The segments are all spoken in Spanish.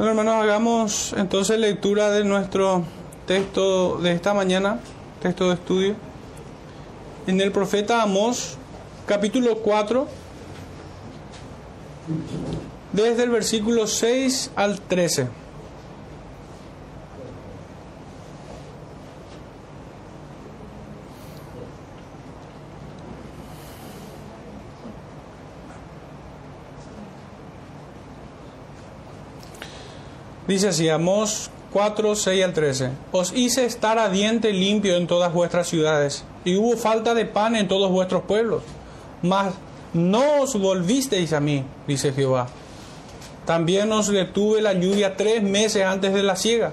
Bueno, hermanos, hagamos entonces lectura de nuestro texto de esta mañana, texto de estudio. En el profeta Amós, capítulo 4, desde el versículo 6 al 13. Dice así, Amós 4, 6 al 13. Os hice estar a diente limpio en todas vuestras ciudades, y hubo falta de pan en todos vuestros pueblos. Mas no os volvisteis a mí, dice Jehová. También os detuve la lluvia tres meses antes de la siega.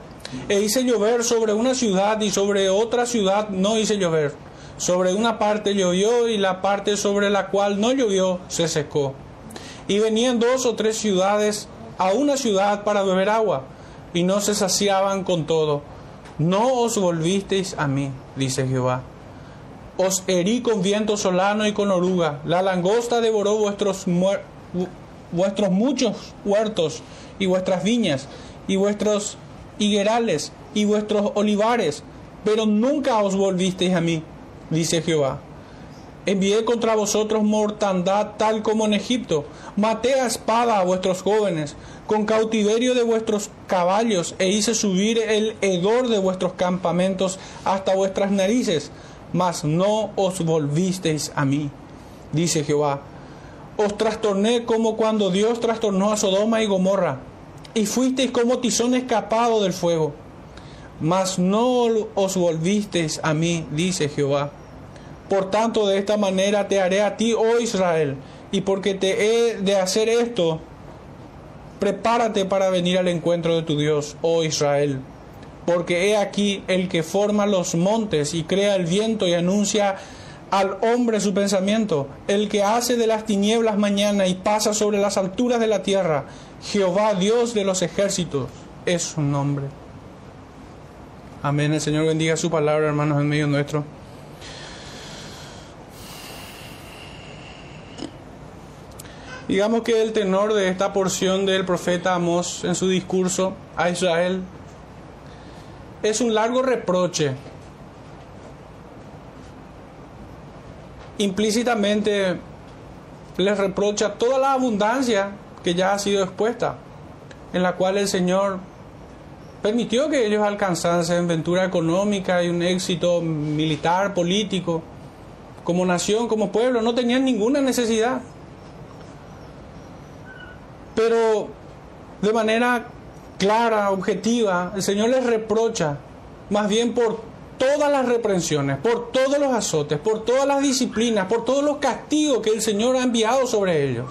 E hice llover sobre una ciudad y sobre otra ciudad no hice llover. Sobre una parte llovió y la parte sobre la cual no llovió se secó. Y venían dos o tres ciudades a una ciudad para beber agua y no se saciaban con todo. No os volvisteis a mí, dice Jehová. Os herí con viento solano y con oruga. La langosta devoró vuestros, vuestros muchos huertos y vuestras viñas y vuestros higuerales y vuestros olivares, pero nunca os volvisteis a mí, dice Jehová. Envié contra vosotros mortandad tal como en Egipto. Maté a espada a vuestros jóvenes, con cautiverio de vuestros caballos, e hice subir el hedor de vuestros campamentos hasta vuestras narices. Mas no os volvisteis a mí, dice Jehová. Os trastorné como cuando Dios trastornó a Sodoma y Gomorra, y fuisteis como tizón escapado del fuego. Mas no os volvisteis a mí, dice Jehová. Por tanto, de esta manera te haré a ti, oh Israel, y porque te he de hacer esto, prepárate para venir al encuentro de tu Dios, oh Israel. Porque he aquí el que forma los montes y crea el viento y anuncia al hombre su pensamiento, el que hace de las tinieblas mañana y pasa sobre las alturas de la tierra, Jehová Dios de los ejércitos, es su nombre. Amén. El Señor bendiga su palabra, hermanos, en medio nuestro. Digamos que el tenor de esta porción del profeta Amós en su discurso a Israel es un largo reproche. Implícitamente les reprocha toda la abundancia que ya ha sido expuesta, en la cual el Señor permitió que ellos alcanzasen ventura económica y un éxito militar, político, como nación, como pueblo, no tenían ninguna necesidad pero de manera clara, objetiva, el Señor les reprocha más bien por todas las reprensiones, por todos los azotes, por todas las disciplinas, por todos los castigos que el Señor ha enviado sobre ellos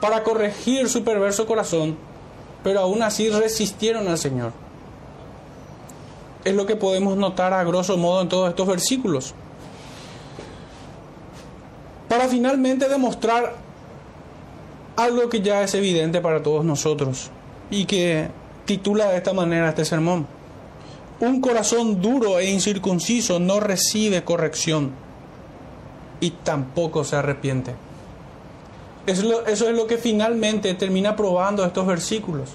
para corregir su perverso corazón, pero aún así resistieron al Señor. Es lo que podemos notar a grosso modo en todos estos versículos. Para finalmente demostrar algo que ya es evidente para todos nosotros y que titula de esta manera este sermón. Un corazón duro e incircunciso no recibe corrección y tampoco se arrepiente. Eso es, lo, que finalmente termina probando estos versículos.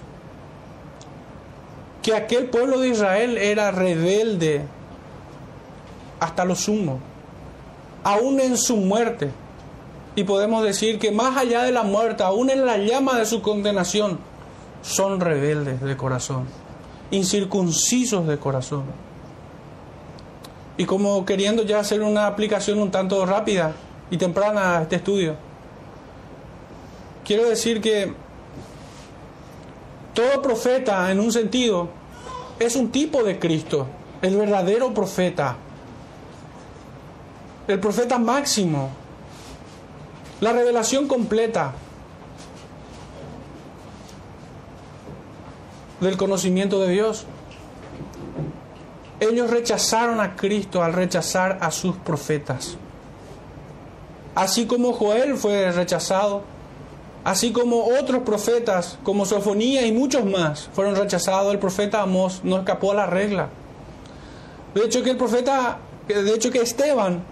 Que aquel pueblo de Israel era rebelde hasta lo sumo, aún en su muerte y podemos decir que más allá de la muerte, aún en la llama de su condenación, son rebeldes de corazón, incircuncisos de corazón. Y como queriendo ya hacer una aplicación un tanto rápida y temprana a este estudio, quiero decir que todo profeta en un sentido es un tipo de Cristo, el verdadero profeta, el profeta máximo, la revelación completa del conocimiento de Dios. Ellos rechazaron a Cristo al rechazar a sus profetas. Así como Joel fue rechazado, así como otros profetas como Sofonía y muchos más fueron rechazados, el profeta Amós no escapó a la regla. De hecho que el profeta, de hecho que Esteban,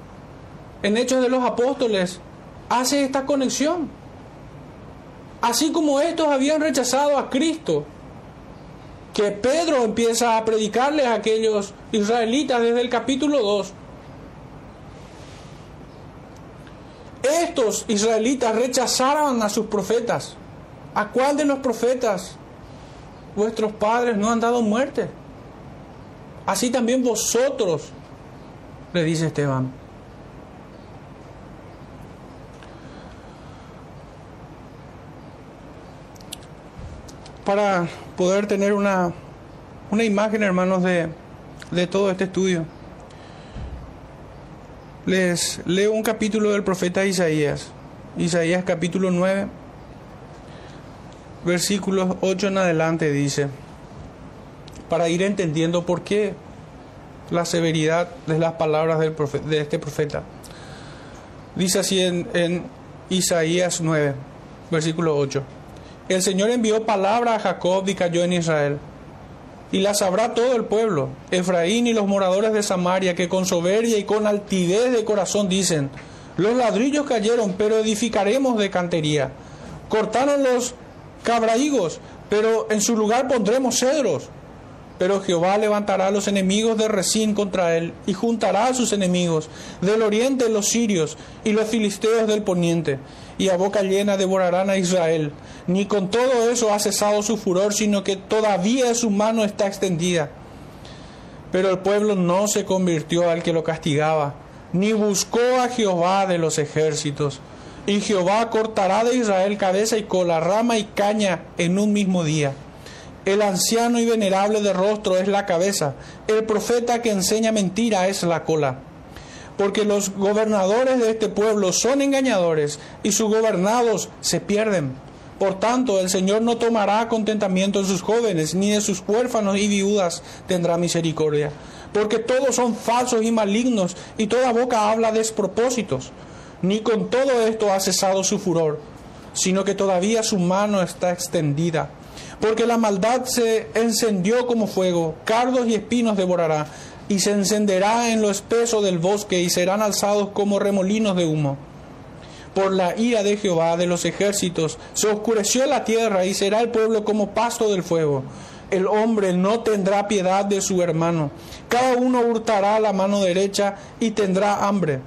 en Hechos de los Apóstoles, hace esta conexión. Así como estos habían rechazado a Cristo que Pedro empieza a predicarles a aquellos israelitas desde el capítulo 2. Estos israelitas rechazaron a sus profetas. ¿A cuál de los profetas vuestros padres no han dado muerte? Así también vosotros, le dice Esteban. Para poder tener una, una imagen, hermanos, de, de todo este estudio les leo un capítulo del profeta Isaías. Isaías capítulo 9, versículos 8 en adelante dice, para ir entendiendo por qué la severidad de las palabras del de este profeta. Dice así en, en Isaías 9, versículo 8. El Señor envió palabra a Jacob y cayó en Israel y la sabrá todo el pueblo, Efraín y los moradores de Samaria, que con soberbia y con altivez de corazón dicen, los ladrillos cayeron, pero edificaremos de cantería. Cortaron los cabraigos, pero en su lugar pondremos cedros. Pero Jehová levantará los enemigos de Resín contra él, y juntará a sus enemigos, del oriente los sirios y los filisteos del poniente, y a boca llena devorarán a Israel. Ni con todo eso ha cesado su furor, sino que todavía su mano está extendida. Pero el pueblo no se convirtió al que lo castigaba, ni buscó a Jehová de los ejércitos. Y Jehová cortará de Israel cabeza y cola, rama y caña en un mismo día. El anciano y venerable de rostro es la cabeza, el profeta que enseña mentira es la cola porque los gobernadores de este pueblo son engañadores y sus gobernados se pierden. Por tanto, el Señor no tomará contentamiento en sus jóvenes, ni de sus huérfanos y viudas tendrá misericordia, porque todos son falsos y malignos, y toda boca habla despropósitos. Ni con todo esto ha cesado su furor, sino que todavía su mano está extendida. Porque la maldad se encendió como fuego, cardos y espinos devorará y se encenderá en lo espeso del bosque y serán alzados como remolinos de humo. Por la ira de Jehová de los ejércitos se oscureció la tierra y será el pueblo como pasto del fuego. El hombre no tendrá piedad de su hermano. Cada uno hurtará la mano derecha y tendrá hambre.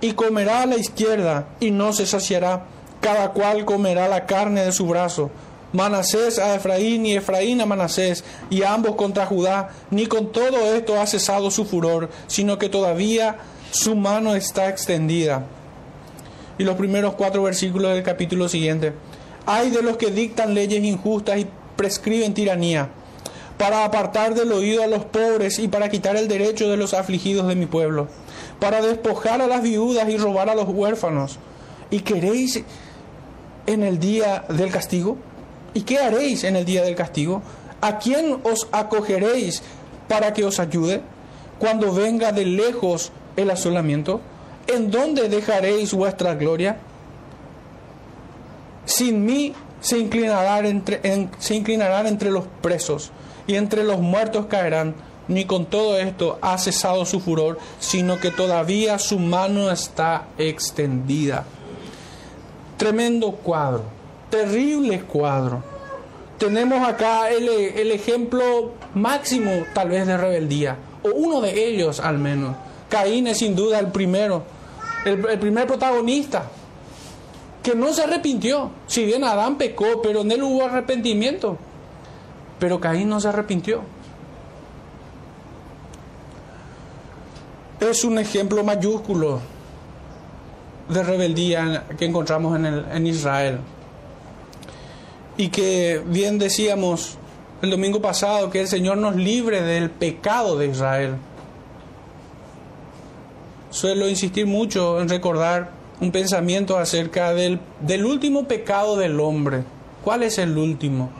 Y comerá a la izquierda y no se saciará. Cada cual comerá la carne de su brazo Manasés a Efraín y Efraín a Manasés, y ambos contra Judá, ni con todo esto ha cesado su furor, sino que todavía su mano está extendida. Y los primeros cuatro versículos del capítulo siguiente. Hay de los que dictan leyes injustas y prescriben tiranía, para apartar del oído a los pobres y para quitar el derecho de los afligidos de mi pueblo, para despojar a las viudas y robar a los huérfanos. ¿Y queréis en el día del castigo? ¿Y qué haréis en el día del castigo? ¿A quién os acogeréis para que os ayude cuando venga de lejos el asolamiento? ¿En dónde dejaréis vuestra gloria? Sin mí se inclinarán entre, se inclinarán entre los presos y entre los muertos caerán. Ni con todo esto ha cesado su furor, sino que todavía su mano está extendida. Tremendo cuadro terrible cuadro. Tenemos acá el, ejemplo máximo tal vez de rebeldía, o uno de ellos al menos. Caín es sin duda el primero, el, el primer protagonista, que no se arrepintió. Si bien Adán pecó, pero en él hubo arrepentimiento. Pero Caín no se arrepintió. Es un ejemplo mayúsculo de rebeldía que encontramos en, el, en Israel y que bien decíamos el domingo pasado que el Señor nos libre del pecado de Israel. Suelo insistir mucho en recordar un pensamiento acerca del, del último pecado del hombre. ¿Cuál es el último?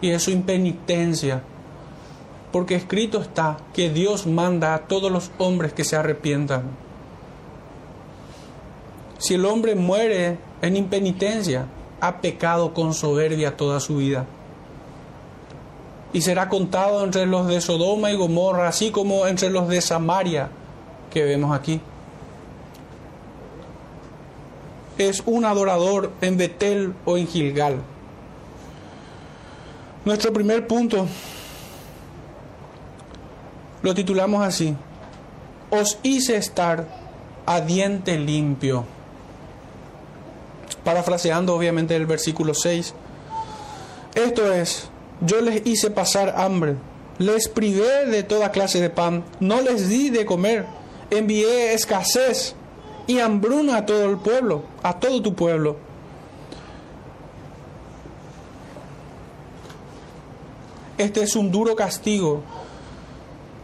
Y es su impenitencia. Porque escrito está que Dios manda a todos los hombres que se arrepientan. Si el hombre muere en impenitencia, ha pecado con soberbia toda su vida. Y será contado entre los de Sodoma y Gomorra, así como entre los de Samaria que vemos aquí. Es un adorador en Betel o en Gilgal. Nuestro primer punto Lo titulamos así. Os hice estar a diente limpio. Parafraseando obviamente el versículo 6. Esto es, yo les hice pasar hambre, les privé de toda clase de pan, no les di de comer, envié escasez y hambruna a todo el pueblo, a todo tu pueblo. Este es un duro castigo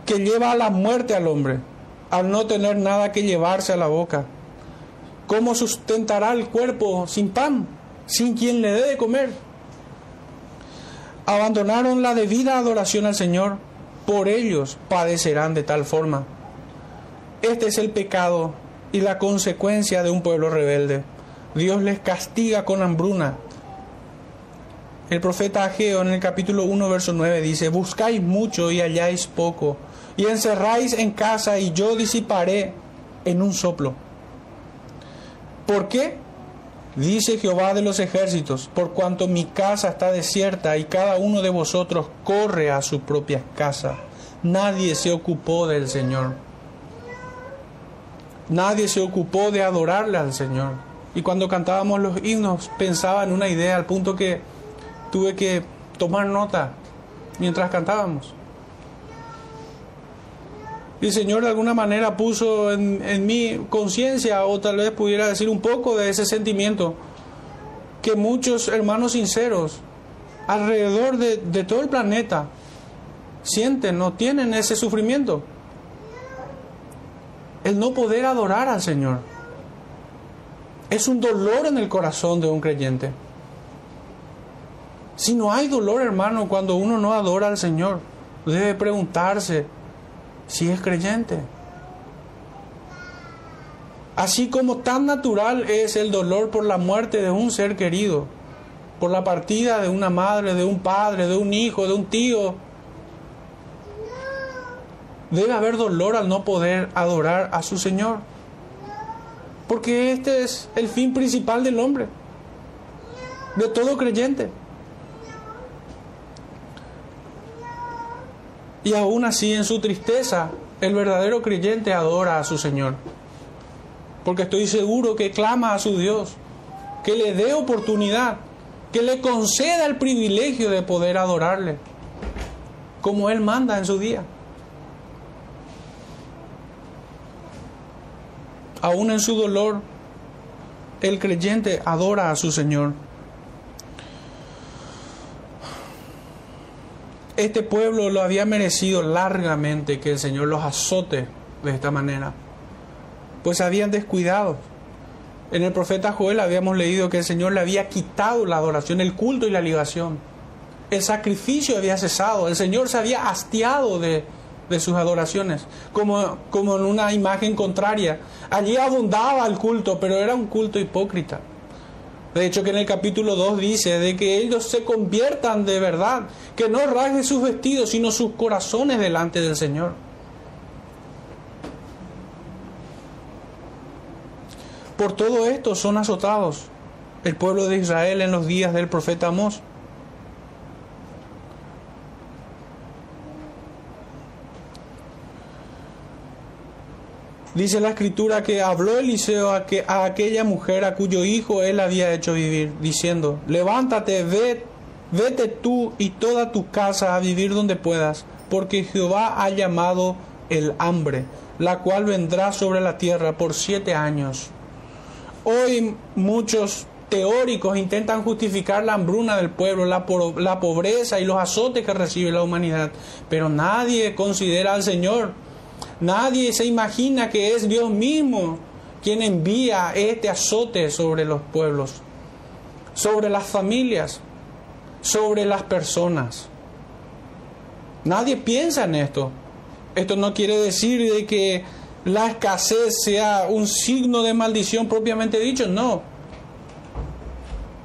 que lleva a la muerte al hombre, al no tener nada que llevarse a la boca. ¿Cómo sustentará el cuerpo sin pan, sin quien le dé de comer? Abandonaron la debida adoración al Señor, por ellos padecerán de tal forma. Este es el pecado y la consecuencia de un pueblo rebelde. Dios les castiga con hambruna. El profeta Ageo en el capítulo 1, verso 9 dice, Buscáis mucho y halláis poco, y encerráis en casa y yo disiparé en un soplo. ¿Por qué? Dice Jehová de los ejércitos, por cuanto mi casa está desierta y cada uno de vosotros corre a su propia casa. Nadie se ocupó del Señor. Nadie se ocupó de adorarle al Señor. Y cuando cantábamos los himnos pensaba en una idea al punto que tuve que tomar nota mientras cantábamos. El Señor de alguna manera puso en, mi conciencia, o tal vez pudiera decir un poco de ese sentimiento, que muchos hermanos sinceros alrededor de, de todo el planeta sienten o tienen ese sufrimiento. El no poder adorar al Señor. Es un dolor en el corazón de un creyente. Si no hay dolor, hermano, cuando uno no adora al Señor, debe preguntarse, si es creyente. Así como tan natural es el dolor por la muerte de un ser querido, por la partida de una madre, de un padre, de un hijo, de un tío, debe haber dolor al no poder adorar a su Señor. Porque este es el fin principal del hombre, de todo creyente. Y aún así en su tristeza, el verdadero creyente adora a su Señor. Porque estoy seguro que clama a su Dios, que le dé oportunidad, que le conceda el privilegio de poder adorarle, como Él manda en su día. Aún en su dolor, el creyente adora a su Señor. Este pueblo lo había merecido largamente que el Señor los azote de esta manera, pues habían descuidado. En el profeta Joel habíamos leído que el Señor le había quitado la adoración, el culto y la libación. El sacrificio había cesado, el Señor se había hastiado de, de sus adoraciones, como, como en una imagen contraria. Allí abundaba el culto, pero era un culto hipócrita. De hecho que en el capítulo 2 dice de que ellos se conviertan de verdad, que no rasguen sus vestidos, sino sus corazones delante del Señor. Por todo esto son azotados el pueblo de Israel en los días del profeta Amós. Dice la escritura que habló Eliseo a, que, a aquella mujer a cuyo hijo él había hecho vivir, diciendo, levántate, ve, vete tú y toda tu casa a vivir donde puedas, porque Jehová ha llamado el hambre, la cual vendrá sobre la tierra por siete años. Hoy muchos teóricos intentan justificar la hambruna del pueblo, la, la pobreza y los azotes que recibe la humanidad, pero nadie considera al Señor Nadie se imagina que es Dios mismo quien envía este azote sobre los pueblos, sobre las familias, sobre las personas. Nadie piensa en esto. Esto no quiere decir de que la escasez sea un signo de maldición propiamente dicho, no.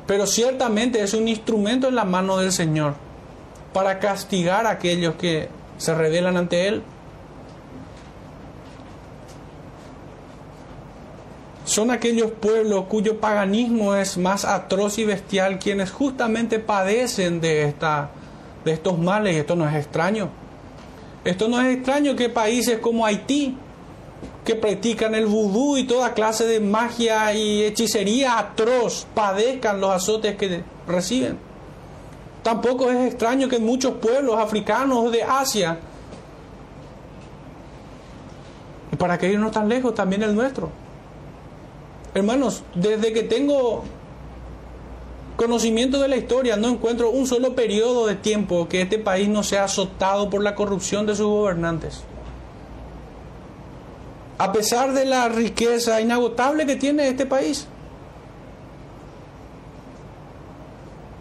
Pero ciertamente es un instrumento en la mano del Señor para castigar a aquellos que se rebelan ante Él. Son aquellos pueblos cuyo paganismo es más atroz y bestial quienes justamente padecen de, esta, de estos males, esto no es extraño. Esto no es extraño que países como Haití, que practican el vudú y toda clase de magia y hechicería atroz, padezcan los azotes que reciben. Tampoco es extraño que muchos pueblos africanos de Asia, para que irnos tan lejos, también el nuestro. Hermanos, desde que tengo conocimiento de la historia, no encuentro un solo periodo de tiempo que este país no sea azotado por la corrupción de sus gobernantes. A pesar de la riqueza inagotable que tiene este país.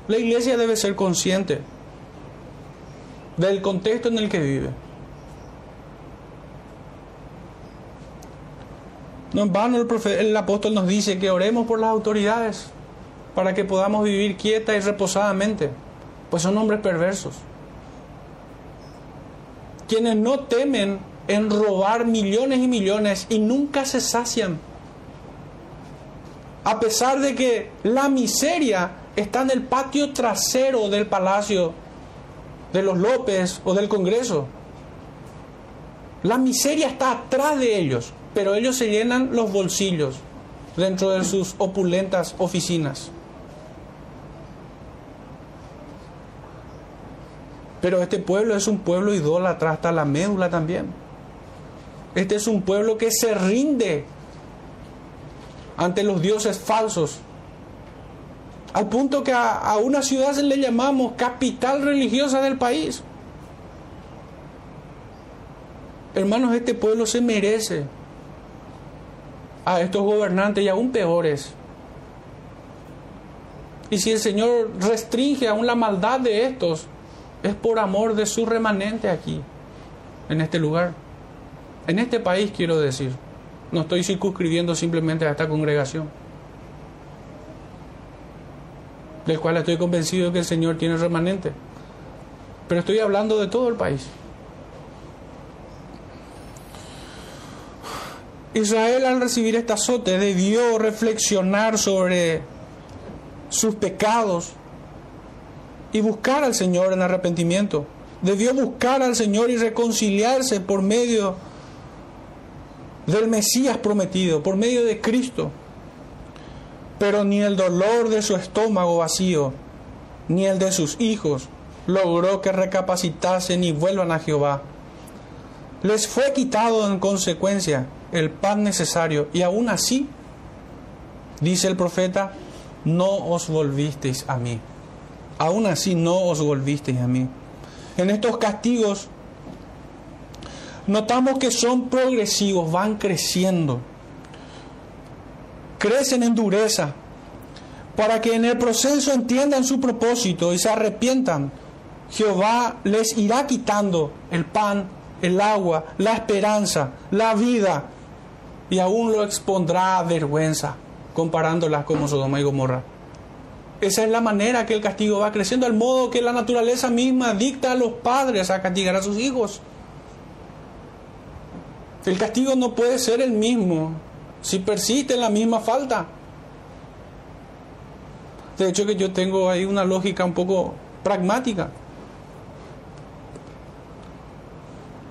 La iglesia debe ser consciente del contexto en el que vive. No en vano el, el apóstol nos dice que oremos por las autoridades para que podamos vivir quieta y reposadamente, pues son hombres perversos. Quienes no temen en robar millones y millones y nunca se sacian. A pesar de que la miseria está en el patio trasero del palacio de los López o del Congreso. La miseria está atrás de ellos, pero ellos se llenan los bolsillos dentro de sus opulentas oficinas. Pero este pueblo es un pueblo idólatra hasta la médula también. Este es un pueblo que se rinde ante los dioses falsos. Al punto que a, una ciudad se le llamamos capital religiosa del país. Hermanos, este pueblo se merece a estos gobernantes y aún peores. Y si el Señor restringe aún la maldad de estos, es por amor de su remanente aquí, en este lugar. En este país quiero decir, no estoy circunscribiendo simplemente a esta congregación, del cual estoy convencido que el Señor tiene remanente, pero estoy hablando de todo el país. Israel al recibir este azote debió reflexionar sobre sus pecados y buscar al Señor en arrepentimiento. Debió buscar al Señor y reconciliarse por medio del Mesías prometido, por medio de Cristo. Pero ni el dolor de su estómago vacío, ni el de sus hijos, logró que recapacitasen y vuelvan a Jehová. Les fue quitado en consecuencia el pan necesario y aún así, dice el profeta, no os volvisteis a mí. Aún así no os volvisteis a mí. En estos castigos notamos que son progresivos, van creciendo. Crecen en dureza, para que en el proceso entiendan su propósito y se arrepientan. Jehová les irá quitando el pan, el agua, la esperanza, la vida, y aún lo expondrá a vergüenza, comparándolas como Sodoma y Gomorra. Esa es la manera que el castigo va creciendo, al modo que la naturaleza misma dicta a los padres a castigar a sus hijos. El castigo no puede ser el mismo si persiste en la misma falta. De hecho que yo tengo ahí una lógica un poco pragmática.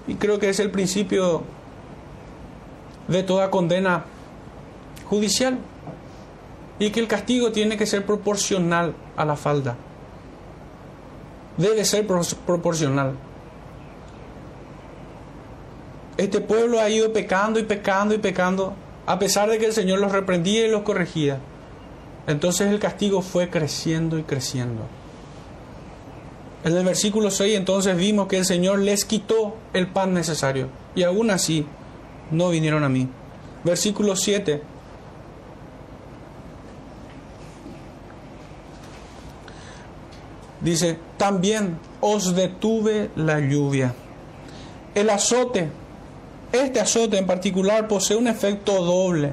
Y creo que es el principio de toda condena judicial. Y que el castigo tiene que ser proporcional a la falta. Debe ser proporcional. Este pueblo ha ido pecando y pecando y pecando, a pesar de que el Señor los reprendía y los corregía. Entonces el castigo fue creciendo y creciendo. En el versículo 6 entonces vimos que el Señor les quitó el pan necesario y aún así no vinieron a mí. Versículo 7. Dice, también os detuve la lluvia. El azote este azote en particular posee un efecto doble.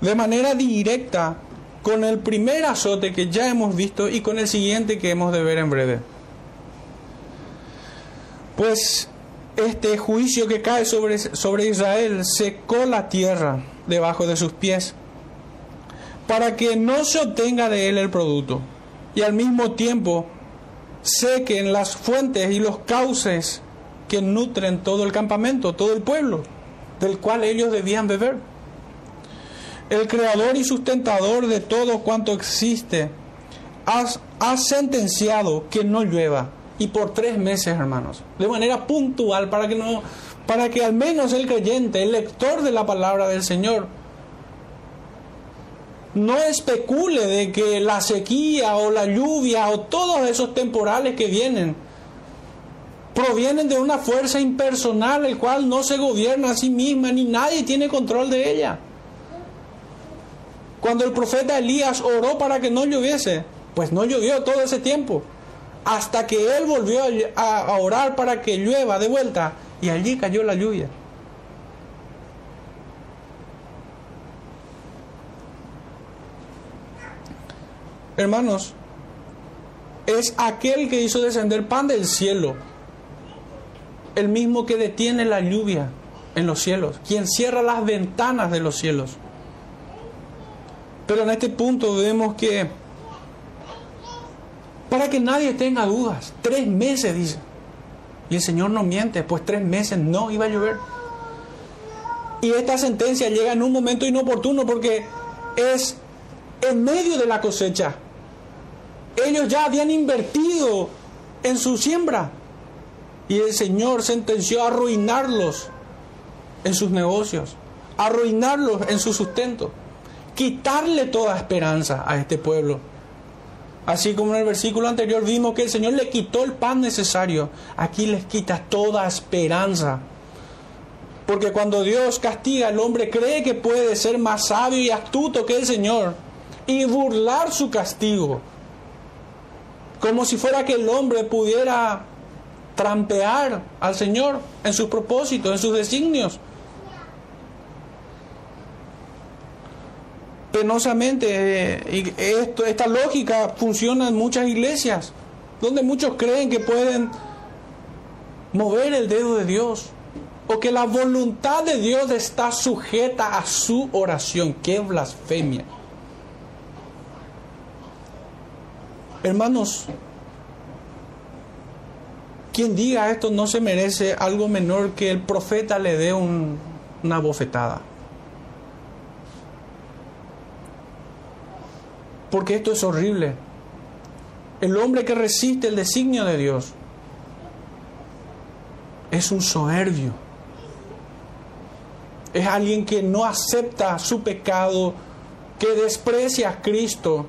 De manera directa con el primer azote que ya hemos visto y con el siguiente que hemos de ver en breve. Pues este juicio que cae sobre, sobre Israel secó la tierra debajo de sus pies para que no se obtenga de él el producto y al mismo tiempo sequen las fuentes y los cauces que nutren todo el campamento, todo el pueblo, del cual ellos debían beber. El creador y sustentador de todo cuanto existe ha, sentenciado que no llueva y por tres meses, hermanos, de manera puntual para que no, para que al menos el creyente, el lector de la palabra del Señor, no especule de que la sequía o la lluvia o todos esos temporales que vienen provienen de una fuerza impersonal el cual no se gobierna a sí misma ni nadie tiene control de ella. Cuando el profeta Elías oró para que no lloviese, pues no llovió todo ese tiempo, hasta que él volvió a, orar para que llueva de vuelta y allí cayó la lluvia. Hermanos, es aquel que hizo descender pan del cielo el mismo que detiene la lluvia en los cielos, quien cierra las ventanas de los cielos. Pero en este punto vemos que, para que nadie tenga dudas, tres meses dice, y el Señor no miente, pues tres meses no iba a llover. Y esta sentencia llega en un momento inoportuno porque es en medio de la cosecha. Ellos ya habían invertido en su siembra y el Señor sentenció a arruinarlos en sus negocios, arruinarlos en su sustento, quitarle toda esperanza a este pueblo. Así como en el versículo anterior vimos que el Señor le quitó el pan necesario, aquí les quita toda esperanza. Porque cuando Dios castiga al hombre cree que puede ser más sabio y astuto que el Señor y burlar su castigo. Como si fuera que el hombre pudiera trampear al Señor en sus propósitos, en sus designios. Penosamente, esta lógica funciona en muchas iglesias, donde muchos creen que pueden mover el dedo de Dios o que la voluntad de Dios está sujeta a su oración. ¡Qué blasfemia! Hermanos, quien diga esto no se merece algo menor que el profeta le dé una bofetada. Porque esto es horrible. El hombre que resiste el designio de Dios es un soberbio. Es alguien que no acepta su pecado, que desprecia a Cristo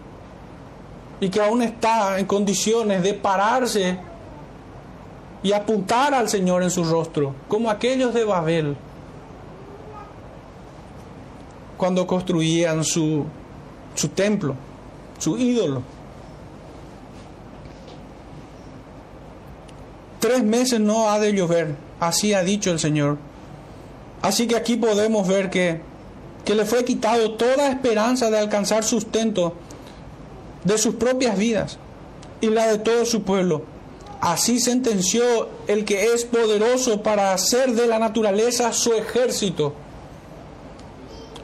y que aún está en condiciones de pararse y apuntar al Señor en su rostro, como aquellos de Babel, cuando construían su, su templo, su ídolo. Tres meses no ha de llover, así ha dicho el Señor. Así que aquí podemos ver que, que le fue quitado toda esperanza de alcanzar sustento de sus propias vidas y la de todo su pueblo Así sentenció el que es poderoso para hacer de la naturaleza su ejército,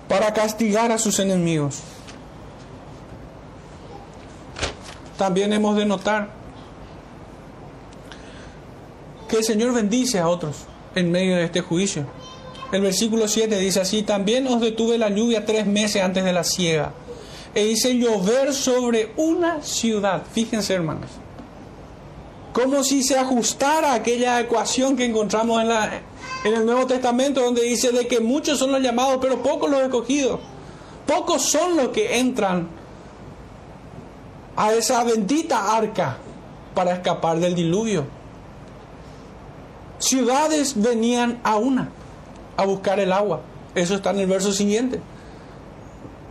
para castigar a sus enemigos. También hemos de notar que el Señor bendice a otros en medio de este juicio. El versículo 7 dice así, también os detuve la lluvia tres meses antes de la siega e hice llover sobre una ciudad. Fíjense hermanos, como si se ajustara aquella ecuación que encontramos en, en el Nuevo Testamento, donde dice de que muchos son los llamados, pero pocos los escogidos. Pocos son los que entran a esa bendita arca para escapar del diluvio. Ciudades venían a una a buscar el agua. Eso está en el verso siguiente.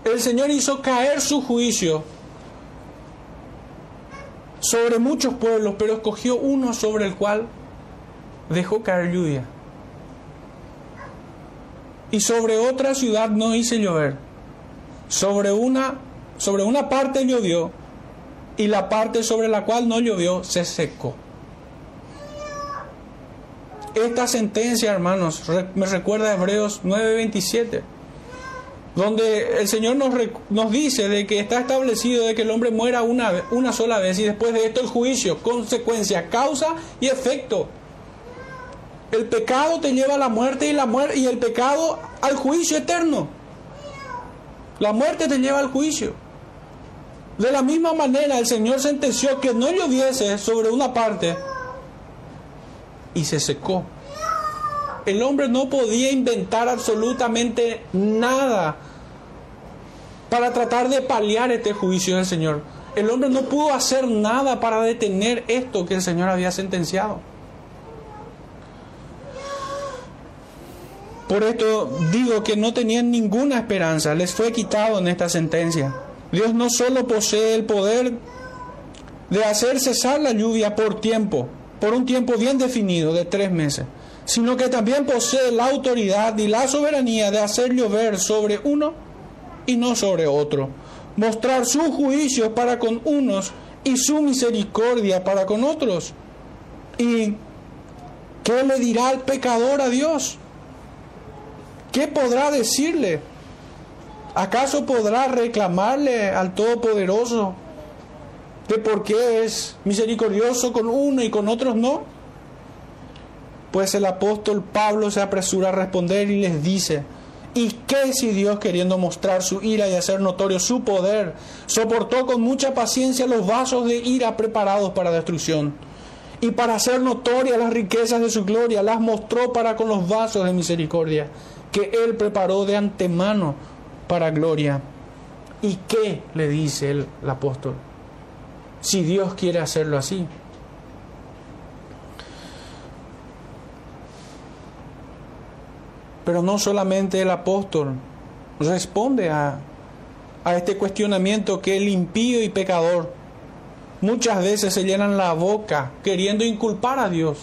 El Señor hizo caer su juicio sobre muchos pueblos, pero escogió uno sobre el cual dejó caer lluvia. Y sobre otra ciudad no hice llover. Sobre una, sobre una parte llovió y la parte sobre la cual no llovió se secó. Esta sentencia, hermanos, me recuerda a Hebreos 9:27 donde el Señor nos, nos, dice de que está establecido de que el hombre muera una, una sola vez y después de esto el juicio, consecuencia, causa y efecto. El pecado te lleva a la muerte y, la muerte y el pecado al juicio eterno. La muerte te lleva al juicio. De la misma manera el Señor sentenció que no lloviese sobre una parte y se secó. El hombre no podía inventar absolutamente nada para tratar de paliar este juicio del Señor. El hombre no pudo hacer nada para detener esto que el Señor había sentenciado. Por esto digo que no tenían ninguna esperanza, les fue quitado en esta sentencia. Dios no solo posee el poder de hacer cesar la lluvia por tiempo, por un tiempo bien definido de tres meses, sino que también posee la autoridad y la soberanía de hacer llover sobre uno y no sobre otro, mostrar su juicio para con unos y su misericordia para con otros. ¿Y qué le dirá el pecador a Dios? ¿Qué podrá decirle? ¿Acaso podrá reclamarle al Todopoderoso de por qué es misericordioso con uno y con otros no? Pues el apóstol Pablo se apresura a responder y les dice, ¿y qué si Dios queriendo mostrar su ira y hacer notorio su poder, soportó con mucha paciencia los vasos de ira preparados para destrucción? Y para hacer notorias las riquezas de su gloria, las mostró para con los vasos de misericordia que Él preparó de antemano para gloria. ¿Y qué le dice el, apóstol? Si Dios quiere hacerlo así. Pero no solamente el apóstol responde a, a este cuestionamiento que el impío y pecador muchas veces se llenan la boca queriendo inculpar a Dios,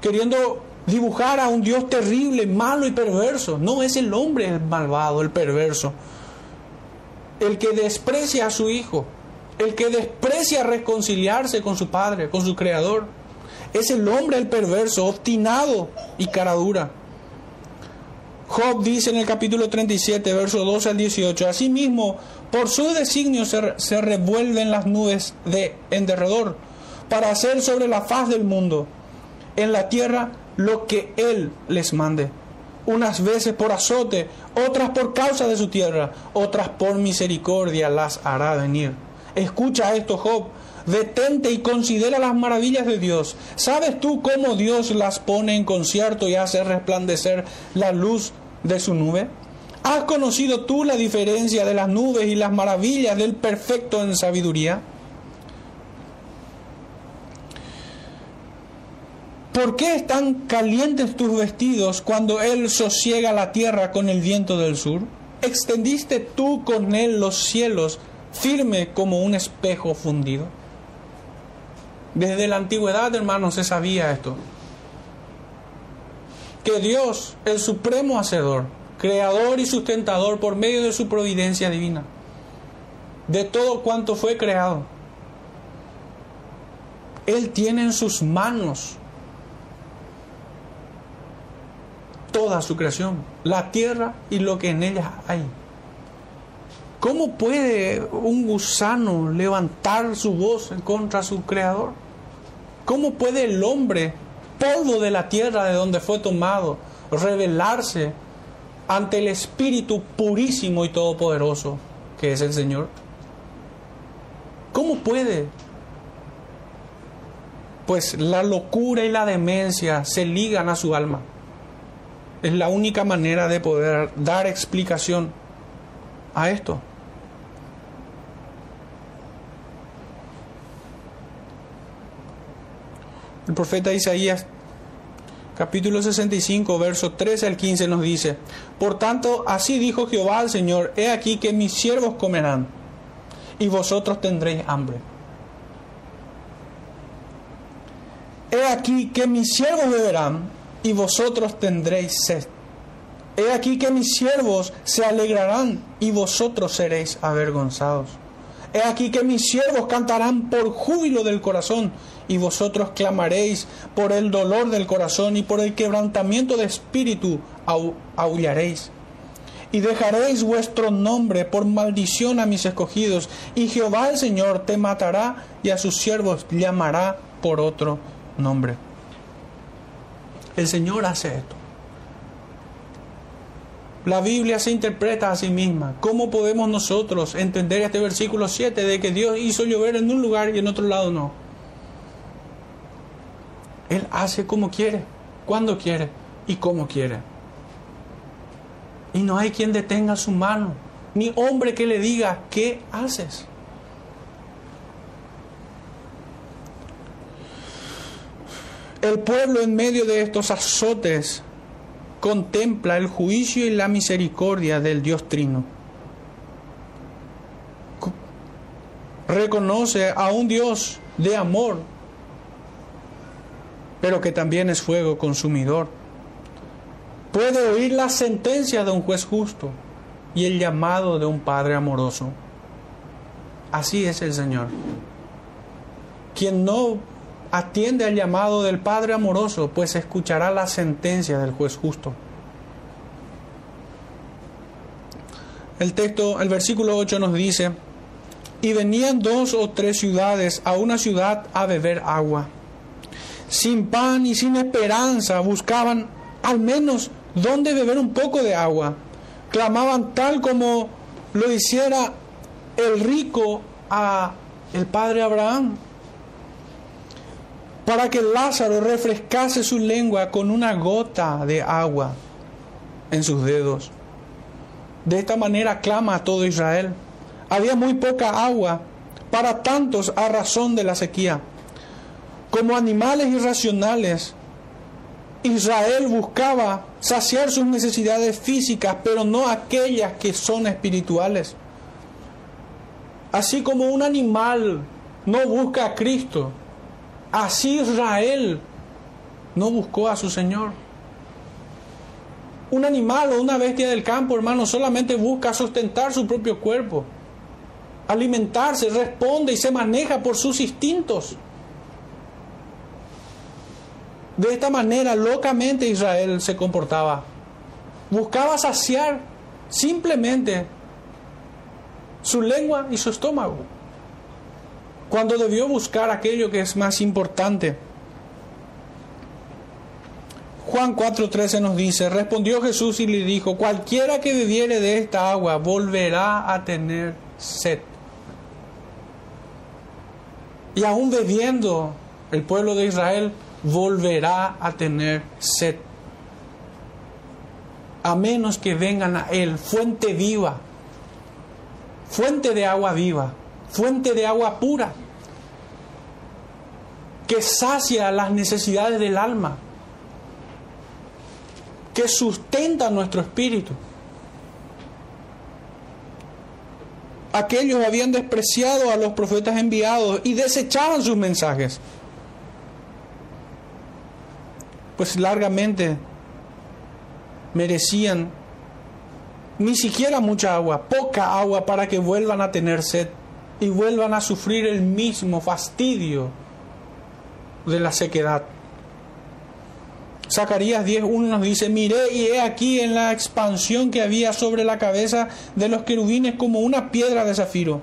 queriendo dibujar a un Dios terrible, malo y perverso. No es el hombre el malvado, el perverso. El que desprecia a su hijo, el que desprecia reconciliarse con su padre, con su creador. Es el hombre el perverso, obstinado y cara dura. Job dice en el capítulo 37, verso 12 al 18, Asimismo, por su designio se, se revuelven las nubes de en derredor, para hacer sobre la faz del mundo, en la tierra, lo que Él les mande. Unas veces por azote, otras por causa de su tierra, otras por misericordia las hará venir. Escucha esto, Job. Detente y considera las maravillas de Dios. ¿Sabes tú cómo Dios las pone en concierto y hace resplandecer la luz de su nube? ¿Has conocido tú la diferencia de las nubes y las maravillas del perfecto en sabiduría? ¿Por qué están calientes tus vestidos cuando Él sosiega la tierra con el viento del sur? ¿Extendiste tú con Él los cielos firme como un espejo fundido? Desde la antigüedad, hermanos, se sabía esto. Que Dios, el supremo hacedor, creador y sustentador por medio de su providencia divina, de todo cuanto fue creado, Él tiene en sus manos toda su creación, la tierra y lo que en ella hay. ¿Cómo puede un gusano levantar su voz contra su creador? ¿Cómo puede el hombre, polvo de la tierra de donde fue tomado, rebelarse ante el Espíritu purísimo y todopoderoso que es el Señor? ¿Cómo puede? Pues la locura y la demencia se ligan a su alma. Es la única manera de poder dar explicación a esto. El profeta Isaías capítulo 65, verso 13 al 15 nos dice, Por tanto, así dijo Jehová al Señor, he aquí que mis siervos comerán y vosotros tendréis hambre. He aquí que mis siervos beberán y vosotros tendréis sed. He aquí que mis siervos se alegrarán y vosotros seréis avergonzados. He aquí que mis siervos cantarán por júbilo del corazón y vosotros clamaréis por el dolor del corazón y por el quebrantamiento de espíritu aullaréis. Y dejaréis vuestro nombre por maldición a mis escogidos, y Jehová el Señor te matará y a sus siervos llamará por otro nombre. El Señor hace esto. La Biblia se interpreta a sí misma. ¿Cómo podemos nosotros entender este versículo 7 de que Dios hizo llover en un lugar y en otro lado no? Él hace como quiere, cuando quiere y como quiere. Y no hay quien detenga su mano, ni hombre que le diga, ¿qué haces? El pueblo en medio de estos azotes contempla el juicio y la misericordia del Dios Trino. Reconoce a un Dios de amor, pero que también es fuego consumidor. Puede oír la sentencia de un juez justo y el llamado de un Padre amoroso. Así es el Señor. Quien no atiende al llamado del Padre amoroso, pues escuchará la sentencia del juez justo. El texto, el versículo 8 nos dice, y venían dos o tres ciudades a una ciudad a beber agua. Sin pan y sin esperanza buscaban al menos donde beber un poco de agua. Clamaban tal como lo hiciera el rico a el padre Abraham para que Lázaro refrescase su lengua con una gota de agua en sus dedos. De esta manera clama a todo Israel. Había muy poca agua para tantos a razón de la sequía. Como animales irracionales, Israel buscaba saciar sus necesidades físicas, pero no aquellas que son espirituales. Así como un animal no busca a Cristo, Así Israel no buscó a su Señor. Un animal o una bestia del campo, hermano, solamente busca sustentar su propio cuerpo, alimentarse, responde y se maneja por sus instintos. De esta manera, locamente Israel se comportaba. Buscaba saciar simplemente su lengua y su estómago cuando debió buscar aquello que es más importante. Juan 4:13 nos dice, respondió Jesús y le dijo, cualquiera que bebiere de esta agua volverá a tener sed. Y aún bebiendo, el pueblo de Israel volverá a tener sed. A menos que vengan a Él, fuente viva, fuente de agua viva fuente de agua pura, que sacia las necesidades del alma, que sustenta nuestro espíritu. Aquellos habían despreciado a los profetas enviados y desechaban sus mensajes. Pues largamente merecían ni siquiera mucha agua, poca agua para que vuelvan a tener sed y vuelvan a sufrir el mismo fastidio de la sequedad. Zacarías 10.1 nos dice, miré y he aquí en la expansión que había sobre la cabeza de los querubines como una piedra de zafiro.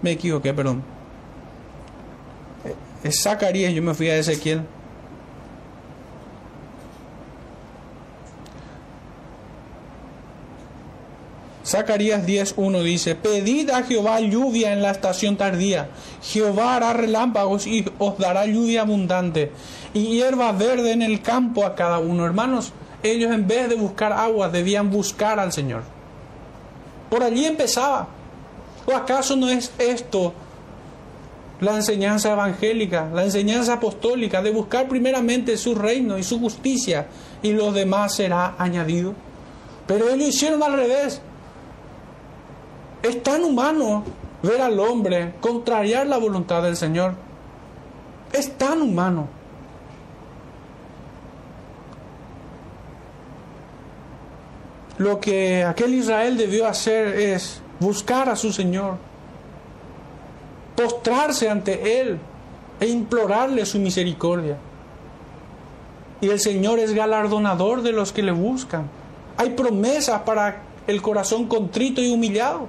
Me equivoqué, perdón. Es Zacarías, yo me fui a Ezequiel. Zacarías 10.1 dice, pedid a Jehová lluvia en la estación tardía, Jehová hará relámpagos y os dará lluvia abundante, y hierba verde en el campo a cada uno. Hermanos, ellos en vez de buscar agua debían buscar al Señor. Por allí empezaba. ¿O acaso no es esto la enseñanza evangélica, la enseñanza apostólica de buscar primeramente su reino y su justicia y lo demás será añadido? Pero ellos hicieron al revés. Es tan humano ver al hombre contrariar la voluntad del Señor. Es tan humano. Lo que aquel Israel debió hacer es buscar a su Señor, postrarse ante Él e implorarle su misericordia. Y el Señor es galardonador de los que le buscan. Hay promesas para el corazón contrito y humillado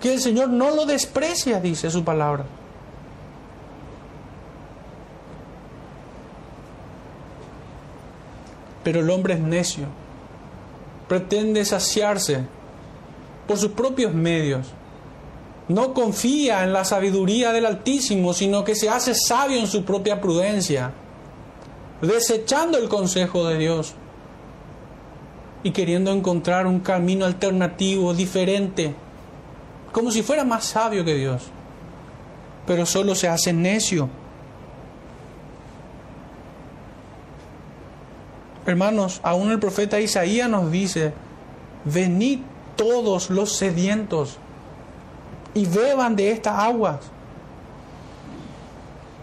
que el Señor no lo desprecia, dice su palabra. Pero el hombre es necio, pretende saciarse por sus propios medios. No confía en la sabiduría del Altísimo, sino que se hace sabio en su propia prudencia, desechando el consejo de Dios y queriendo encontrar un camino alternativo, diferente, como si fuera más sabio que Dios. Pero solo se hace necio. Hermanos, aún el profeta Isaías nos dice, venid todos los sedientos y beban de estas aguas.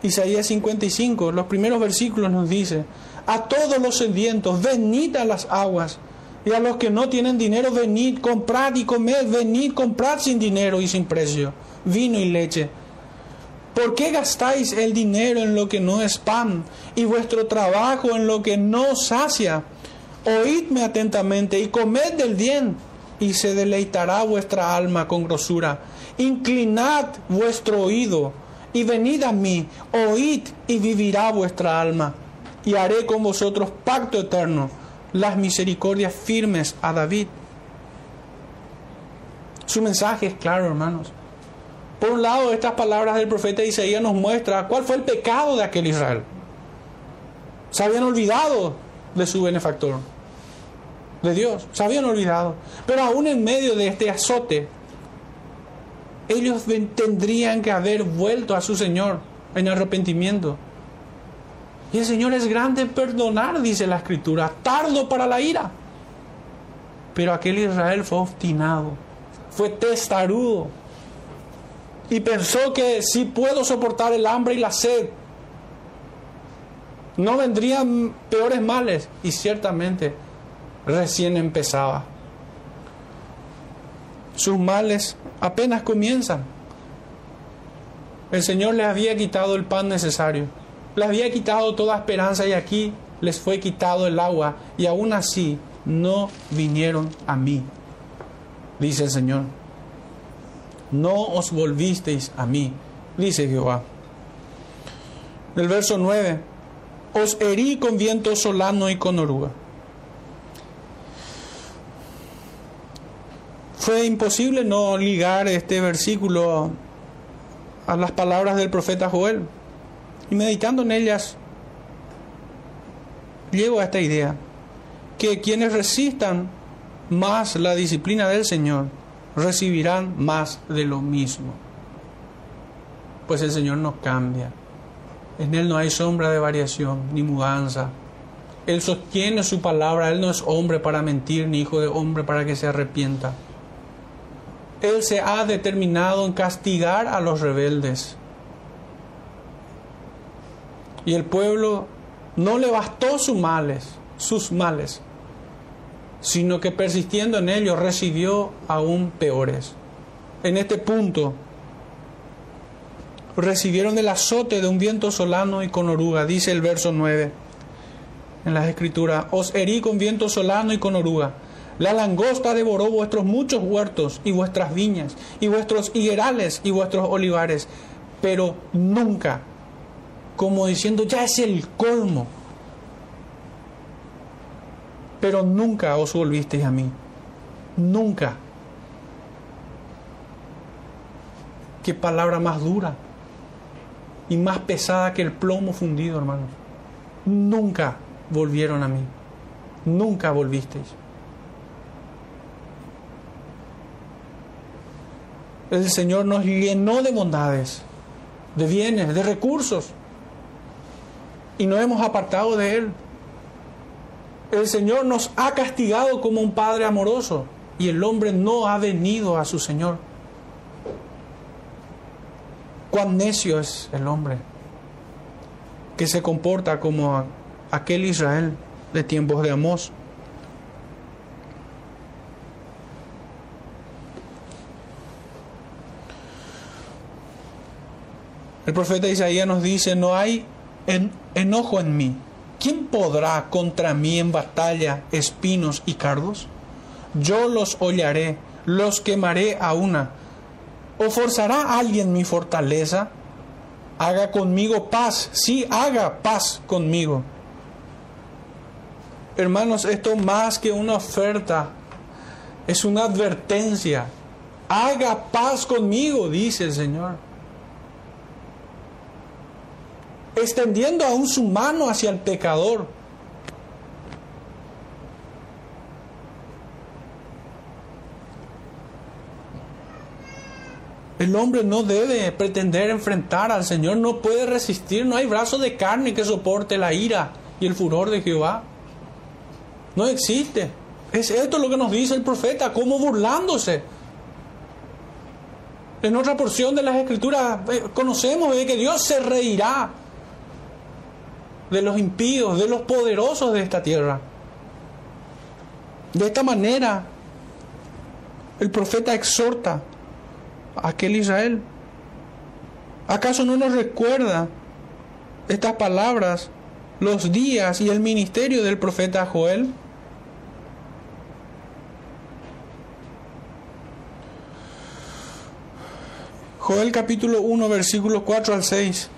Isaías 55, los primeros versículos nos dice, a todos los sedientos, venid a las aguas. Y a los que no tienen dinero, venid, comprad y comed, venid, comprad sin dinero y sin precio, vino y leche. ¿Por qué gastáis el dinero en lo que no es pan y vuestro trabajo en lo que no sacia? Oídme atentamente y comed del bien, y se deleitará vuestra alma con grosura. Inclinad vuestro oído y venid a mí, oíd y vivirá vuestra alma, y haré con vosotros pacto eterno las misericordias firmes a David. Su mensaje es claro, hermanos. Por un lado, estas palabras del profeta Isaías nos muestra cuál fue el pecado de aquel Israel. Se habían olvidado de su benefactor, de Dios, se habían olvidado. Pero aún en medio de este azote, ellos tendrían que haber vuelto a su Señor en arrepentimiento. Y el Señor es grande en perdonar, dice la Escritura, tardo para la ira. Pero aquel Israel fue obstinado, fue testarudo. Y pensó que si puedo soportar el hambre y la sed, no vendrían peores males. Y ciertamente recién empezaba. Sus males apenas comienzan. El Señor les había quitado el pan necesario les había quitado toda esperanza y aquí les fue quitado el agua y aún así no vinieron a mí, dice el Señor. No os volvisteis a mí, dice Jehová. El verso 9, os herí con viento solano y con oruga. Fue imposible no ligar este versículo a las palabras del profeta Joel. Y meditando en ellas, llego a esta idea, que quienes resistan más la disciplina del Señor, recibirán más de lo mismo. Pues el Señor no cambia. En Él no hay sombra de variación ni mudanza. Él sostiene su palabra. Él no es hombre para mentir ni hijo de hombre para que se arrepienta. Él se ha determinado en castigar a los rebeldes. Y el pueblo no le bastó sus males, sus males, sino que persistiendo en ellos recibió aún peores. En este punto recibieron el azote de un viento solano y con oruga, dice el verso 9 en las escrituras, os herí con viento solano y con oruga. La langosta devoró vuestros muchos huertos y vuestras viñas y vuestros higuerales y vuestros olivares, pero nunca como diciendo, ya es el colmo. Pero nunca os volvisteis a mí. Nunca. Qué palabra más dura y más pesada que el plomo fundido, hermanos. Nunca volvieron a mí. Nunca volvisteis. El Señor nos llenó de bondades, de bienes, de recursos y no hemos apartado de Él. El Señor nos ha castigado como un Padre amoroso y el hombre no ha venido a su Señor. Cuán necio es el hombre que se comporta como aquel Israel de tiempos de Amós. El profeta Isaías nos dice, no hay en, enojo en mí. ¿Quién podrá contra mí en batalla espinos y cardos? Yo los hollaré, los quemaré a una. ¿O forzará alguien mi fortaleza? Haga conmigo paz, sí, haga paz conmigo. Hermanos, esto más que una oferta, es una advertencia. Haga paz conmigo, dice el Señor. Extendiendo aún su mano hacia el pecador. El hombre no debe pretender enfrentar al Señor, no puede resistir, no hay brazo de carne que soporte la ira y el furor de Jehová. No existe. Es esto lo que nos dice el profeta, como burlándose. En otra porción de las escrituras eh, conocemos que Dios se reirá de los impíos, de los poderosos de esta tierra. De esta manera, el profeta exhorta aquel Israel. ¿Acaso no nos recuerda estas palabras, los días y el ministerio del profeta Joel? Joel capítulo 1 versículos 4 al 6.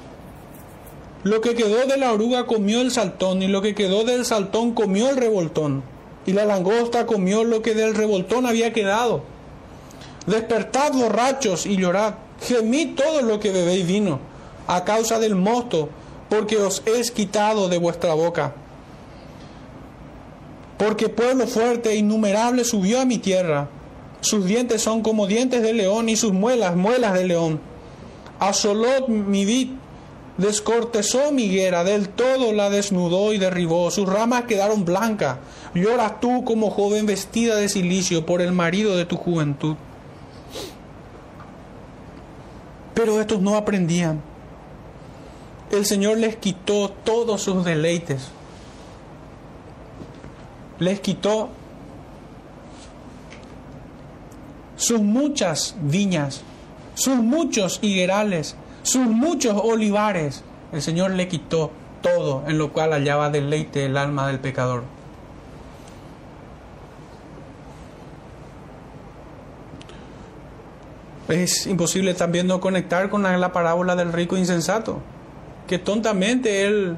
Lo que quedó de la oruga comió el saltón y lo que quedó del saltón comió el revoltón y la langosta comió lo que del revoltón había quedado Despertad borrachos y llorad, gemid todo lo que bebéis vino, a causa del mosto, porque os es quitado de vuestra boca. Porque pueblo fuerte e innumerable subió a mi tierra, sus dientes son como dientes de león y sus muelas, muelas de león. Asoló mi vid, descortezó mi higuera, del todo la desnudó y derribó, sus ramas quedaron blancas. Lloras tú como joven vestida de silicio por el marido de tu juventud. Pero estos no aprendían. El Señor les quitó todos sus deleites. Les quitó sus muchas viñas, sus muchos higuerales, sus muchos olivares. El Señor le quitó todo en lo cual hallaba deleite el alma del pecador. Es imposible también no conectar con la parábola del rico insensato, que tontamente él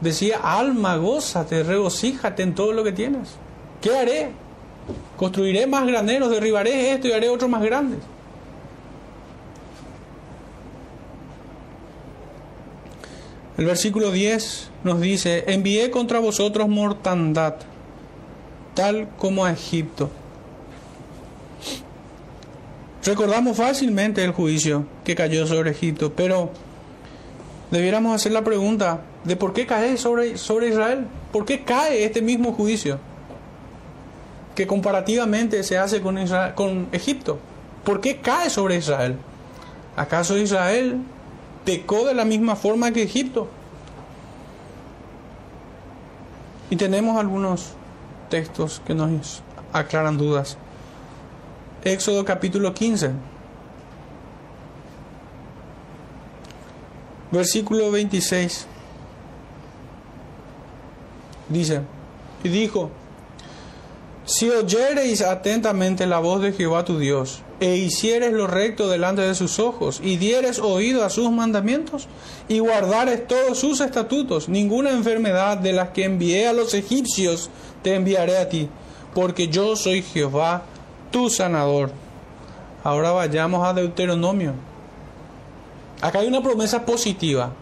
decía, alma, gózate, regocíjate en todo lo que tienes. ¿Qué haré? Construiré más graneros, derribaré esto y haré otros más grandes. El versículo 10 nos dice, envié contra vosotros mortandad, tal como a Egipto Recordamos fácilmente el juicio que cayó sobre Egipto, pero debiéramos hacer la pregunta de por qué cae sobre, sobre Israel. ¿Por qué cae este mismo juicio que comparativamente se hace con, con Egipto? ¿Por qué cae sobre Israel? ¿Acaso Israel pecó de la misma forma que Egipto? Y tenemos algunos textos que nos aclaran dudas. Éxodo capítulo 15, versículo 26. Dice, y dijo, si oyereis atentamente la voz de Jehová tu Dios, e hicieres lo recto delante de sus ojos, y dieres oído a sus mandamientos, y guardares todos sus estatutos, ninguna enfermedad de las que envié a los egipcios te enviaré a ti, porque yo soy Jehová tu sanador. Ahora vayamos a Deuteronomio. Acá hay una promesa positiva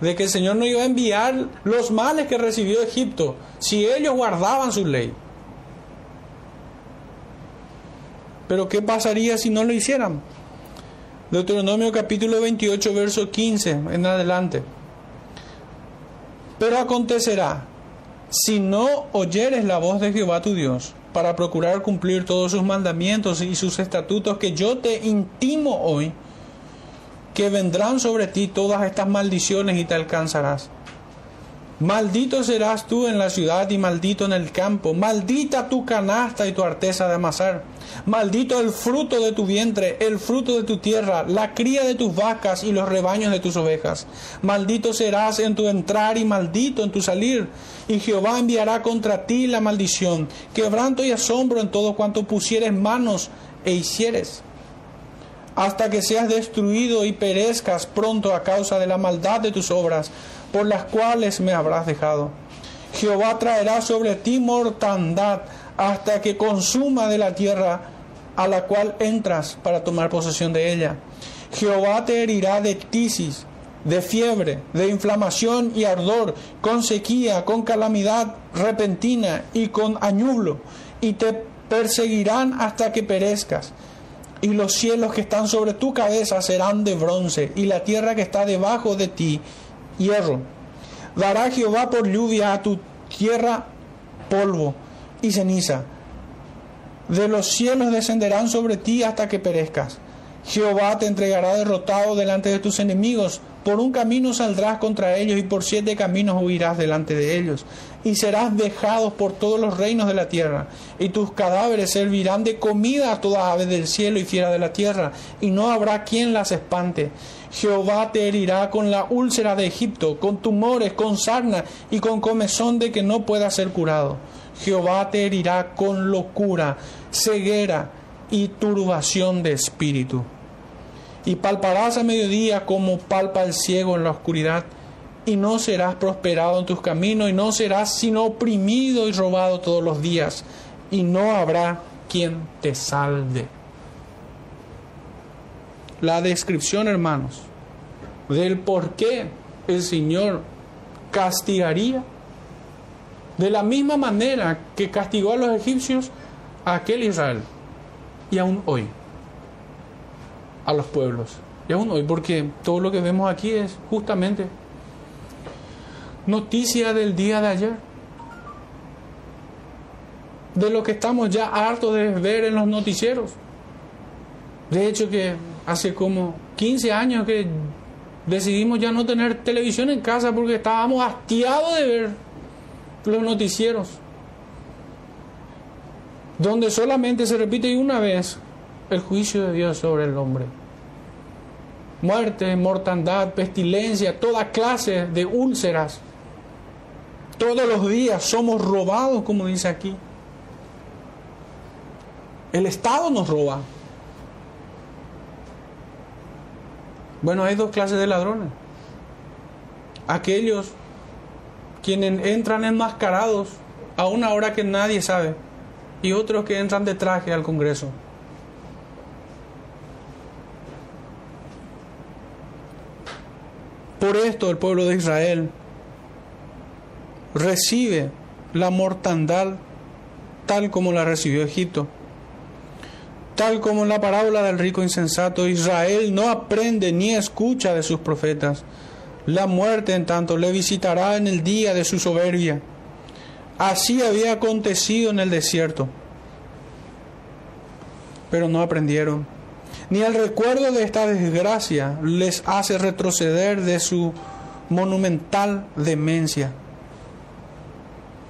de que el Señor no iba a enviar los males que recibió Egipto si ellos guardaban su ley. Pero ¿qué pasaría si no lo hicieran? Deuteronomio capítulo 28, verso 15 en adelante. Pero acontecerá, si no oyeres la voz de Jehová tu Dios, para procurar cumplir todos sus mandamientos y sus estatutos que yo te intimo hoy, que vendrán sobre ti todas estas maldiciones y te alcanzarás. Maldito serás tú en la ciudad y maldito en el campo. Maldita tu canasta y tu arteza de amasar. Maldito el fruto de tu vientre, el fruto de tu tierra, la cría de tus vacas y los rebaños de tus ovejas. Maldito serás en tu entrar y maldito en tu salir. Y Jehová enviará contra ti la maldición, quebranto y asombro en todo cuanto pusieres manos e hicieres hasta que seas destruido y perezcas pronto a causa de la maldad de tus obras, por las cuales me habrás dejado. Jehová traerá sobre ti mortandad hasta que consuma de la tierra a la cual entras para tomar posesión de ella. Jehová te herirá de tisis, de fiebre, de inflamación y ardor, con sequía, con calamidad repentina y con añublo, y te perseguirán hasta que perezcas. Y los cielos que están sobre tu cabeza serán de bronce, y la tierra que está debajo de ti, hierro. Dará Jehová por lluvia a tu tierra polvo y ceniza. De los cielos descenderán sobre ti hasta que perezcas. Jehová te entregará derrotado delante de tus enemigos. Por un camino saldrás contra ellos y por siete caminos huirás delante de ellos. Y serás dejado por todos los reinos de la tierra. Y tus cadáveres servirán de comida a todas aves del cielo y fiera de la tierra. Y no habrá quien las espante. Jehová te herirá con la úlcera de Egipto, con tumores, con sarna y con comezón de que no pueda ser curado. Jehová te herirá con locura, ceguera y turbación de espíritu. Y palparás a mediodía como palpa el ciego en la oscuridad, y no serás prosperado en tus caminos, y no serás sino oprimido y robado todos los días, y no habrá quien te salve. La descripción, hermanos, del por qué el Señor castigaría de la misma manera que castigó a los egipcios a aquel Israel y aún hoy a los pueblos. Y aún hoy porque todo lo que vemos aquí es justamente noticia del día de ayer de lo que estamos ya hartos de ver en los noticieros. De hecho que hace como 15 años que decidimos ya no tener televisión en casa porque estábamos hastiados de ver los noticieros, donde solamente se repite una vez el juicio de Dios sobre el hombre. Muerte, mortandad, pestilencia, toda clase de úlceras. Todos los días somos robados, como dice aquí. El Estado nos roba. Bueno, hay dos clases de ladrones. Aquellos quienes entran enmascarados a una hora que nadie sabe y otros que entran de traje al Congreso. Por esto el pueblo de Israel recibe la mortandad tal como la recibió Egipto. Tal como en la parábola del rico insensato, Israel no aprende ni escucha de sus profetas la muerte, en tanto, le visitará en el día de su soberbia. Así había acontecido en el desierto. Pero no aprendieron. Ni el recuerdo de esta desgracia les hace retroceder de su monumental demencia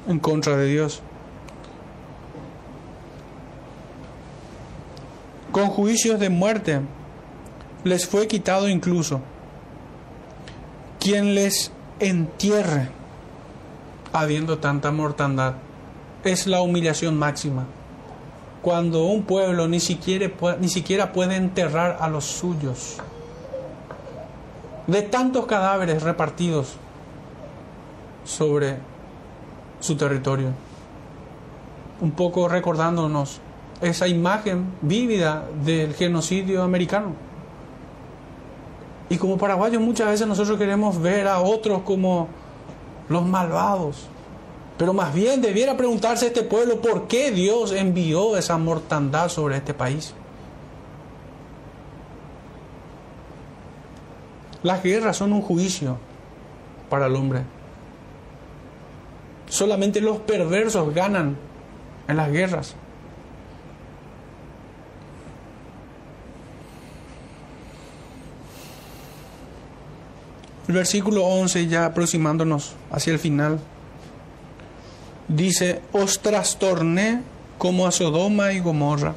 en contra de Dios. Juicios de muerte les fue quitado incluso quien les entierre habiendo tanta mortandad. Es la humillación máxima. Cuando un pueblo ni siquiera, ni siquiera puede enterrar a los suyos. De tantos cadáveres repartidos sobre su territorio. Un poco recordándonos esa imagen vívida del genocidio americano. Y como paraguayos muchas veces nosotros queremos ver a otros como los malvados. Pero más bien debiera preguntarse este pueblo por qué Dios envió esa mortandad sobre este país. Las guerras son un juicio para el hombre. Solamente los perversos ganan en las guerras. El versículo 11, ya aproximándonos hacia el final, dice, os trastorné como a Sodoma y Gomorra.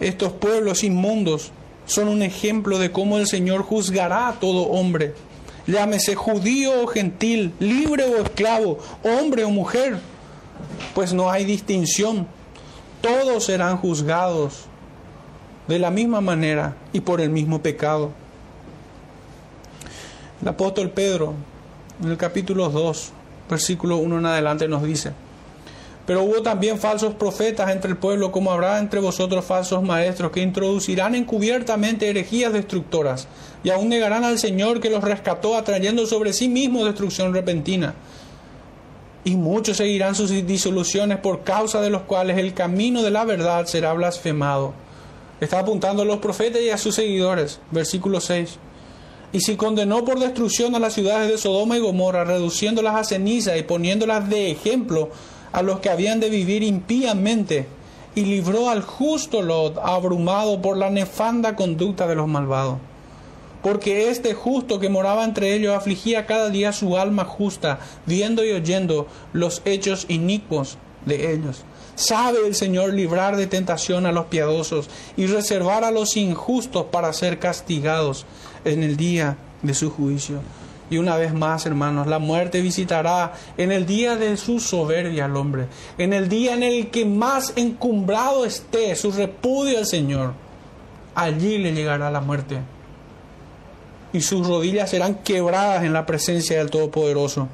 Estos pueblos inmundos son un ejemplo de cómo el Señor juzgará a todo hombre, llámese judío o gentil, libre o esclavo, hombre o mujer, pues no hay distinción. Todos serán juzgados de la misma manera y por el mismo pecado. El apóstol Pedro, en el capítulo 2, versículo 1 en adelante nos dice. Pero hubo también falsos profetas entre el pueblo, como habrá entre vosotros falsos maestros, que introducirán encubiertamente herejías destructoras, y aún negarán al Señor que los rescató, atrayendo sobre sí mismo destrucción repentina. Y muchos seguirán sus disoluciones por causa de los cuales el camino de la verdad será blasfemado. Está apuntando a los profetas y a sus seguidores. Versículo 6. Y si condenó por destrucción a las ciudades de Sodoma y Gomorra, reduciéndolas a ceniza y poniéndolas de ejemplo, a los que habían de vivir impíamente, y libró al justo Lot abrumado por la nefanda conducta de los malvados. Porque este justo que moraba entre ellos afligía cada día su alma justa, viendo y oyendo los hechos inicuos de ellos. Sabe el Señor librar de tentación a los piadosos y reservar a los injustos para ser castigados en el día de su juicio. Y una vez más, hermanos, la muerte visitará en el día de su soberbia al hombre, en el día en el que más encumbrado esté su repudio al Señor. Allí le llegará la muerte. Y sus rodillas serán quebradas en la presencia del Todopoderoso.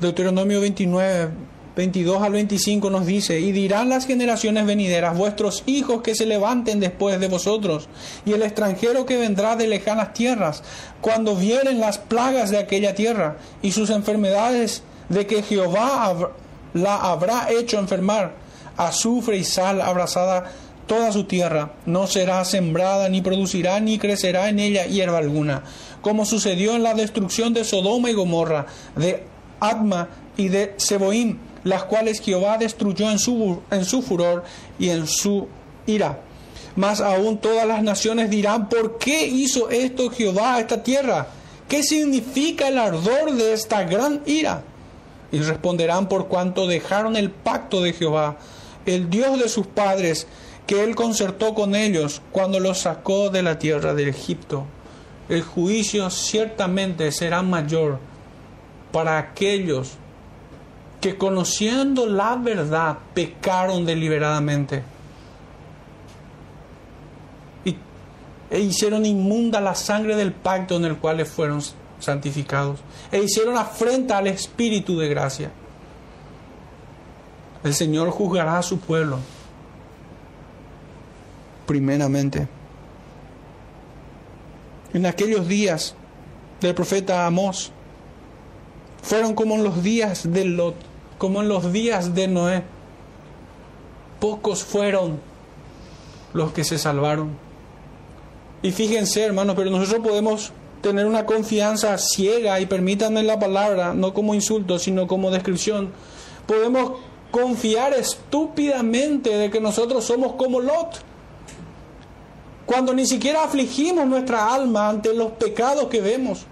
Deuteronomio 29, 22 al 25 nos dice, y dirán las generaciones venideras, vuestros hijos que se levanten después de vosotros, y el extranjero que vendrá de lejanas tierras, cuando vieren las plagas de aquella tierra y sus enfermedades de que Jehová la habrá hecho enfermar, azufre y sal abrazada toda su tierra, no será sembrada, ni producirá, ni crecerá en ella hierba alguna, como sucedió en la destrucción de Sodoma y Gomorra, de Adma y de Seboim, las cuales Jehová destruyó en su, en su furor y en su ira. Más aún todas las naciones dirán, ¿por qué hizo esto Jehová a esta tierra? ¿Qué significa el ardor de esta gran ira? Y responderán por cuanto dejaron el pacto de Jehová, el Dios de sus padres, que él concertó con ellos cuando los sacó de la tierra de Egipto. El juicio ciertamente será mayor para aquellos que conociendo la verdad pecaron deliberadamente y, e hicieron inmunda la sangre del pacto en el cual fueron santificados e hicieron afrenta al Espíritu de gracia. El Señor juzgará a su pueblo primeramente. En aquellos días del profeta Amós fueron como en los días de Lot como en los días de Noé. Pocos fueron los que se salvaron. Y fíjense, hermanos, pero nosotros podemos tener una confianza ciega, y permítanme la palabra, no como insulto, sino como descripción. Podemos confiar estúpidamente de que nosotros somos como Lot. Cuando ni siquiera afligimos nuestra alma ante los pecados que vemos.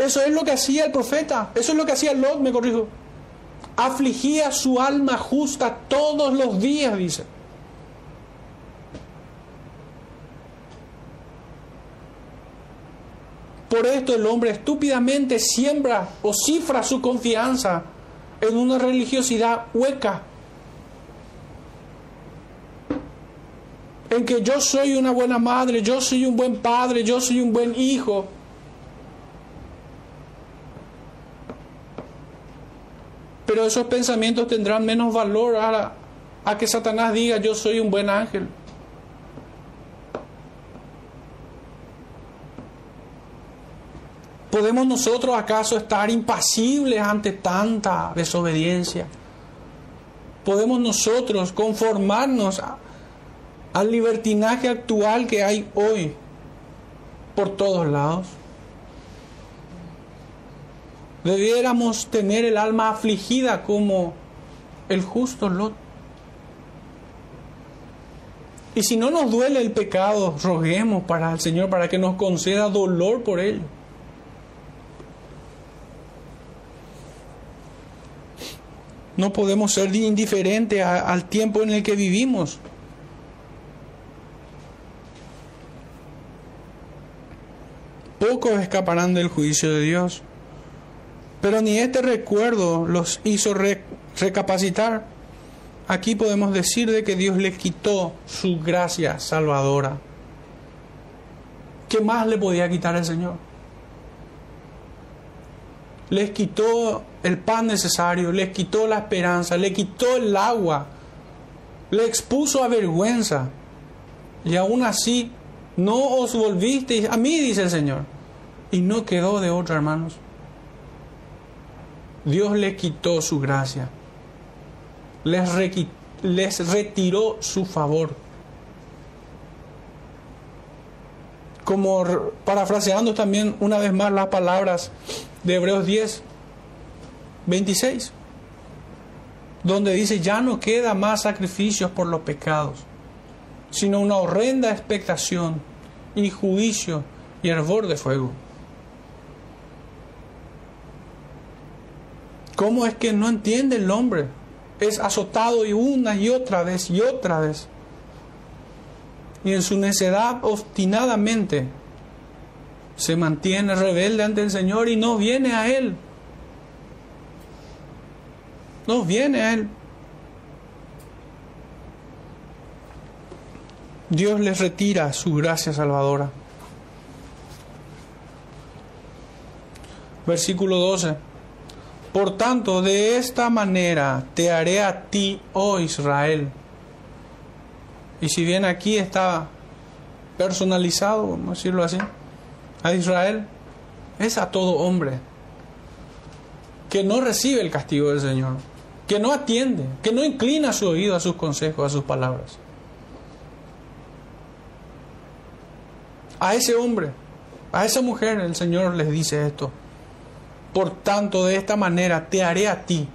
Eso es lo que hacía el profeta, eso es lo que hacía Lot, me corrijo. Afligía su alma justa todos los días, dice. Por esto el hombre estúpidamente siembra o cifra su confianza en una religiosidad hueca. En que yo soy una buena madre, yo soy un buen padre, yo soy un buen hijo. Pero esos pensamientos tendrán menos valor a, que Satanás diga yo soy un buen ángel. ¿Podemos nosotros acaso estar impasibles ante tanta desobediencia? ¿Podemos nosotros conformarnos al libertinaje actual que hay hoy por todos lados? Debiéramos tener el alma afligida como el justo Lot. Y si no nos duele el pecado, roguemos para el Señor para que nos conceda dolor por él. No podemos ser indiferentes al tiempo en el que vivimos. Pocos escaparán del juicio de Dios. Pero ni este recuerdo los hizo recapacitar. Aquí podemos decir de que Dios les quitó su gracia salvadora. ¿Qué más le podía quitar el Señor? Les quitó el pan necesario, les quitó la esperanza, le quitó el agua, le expuso a vergüenza. Y aún así no os volvisteis a mí, dice el Señor. Y no quedó de otra, hermanos. Dios les quitó su gracia. Les, les retiró su favor. Como parafraseando también una vez más las palabras de Hebreos 10, 26, donde dice, ya no queda más sacrificios por los pecados, sino una horrenda expectación y juicio y hervor de fuego. ¿Cómo es que no entiende el hombre? Es azotado y una y otra vez y otra vez. Y en su necedad obstinadamente se mantiene rebelde ante el Señor y no viene a Él. No viene a Él. Dios les retira su gracia salvadora. Versículo 12. Por tanto, de esta manera te haré a ti, oh Israel. Y si bien aquí está personalizado, vamos a decirlo así, a Israel, es a todo hombre que no recibe el castigo del Señor, que no atiende, que no inclina su oído a sus consejos, a sus palabras. A ese hombre, a esa mujer, el Señor les dice esto. Por tanto, de esta manera te haré a ti,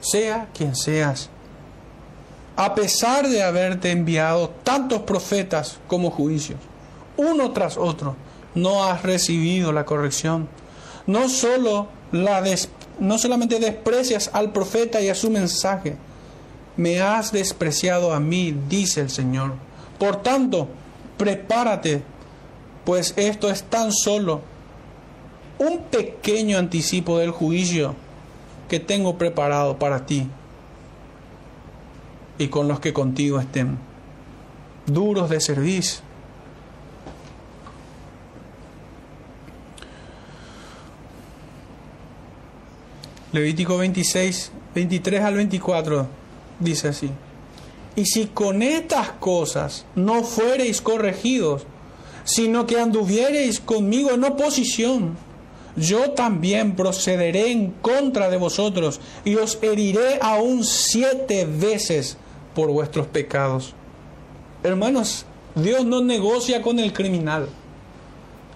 sea quien seas. A pesar de haberte enviado tantos profetas como juicios, uno tras otro, no has recibido la corrección. No solo la no solamente desprecias al profeta y a su mensaje, me has despreciado a mí, dice el Señor. Por tanto, prepárate pues esto es tan solo un pequeño anticipo del juicio que tengo preparado para ti y con los que contigo estén, duros de servicio. Levítico 26, 23 al 24 dice así. Y si con estas cosas no fuereis corregidos, sino que anduviereis conmigo en oposición, yo también procederé en contra de vosotros y os heriré aún siete veces por vuestros pecados. Hermanos, Dios no negocia con el criminal.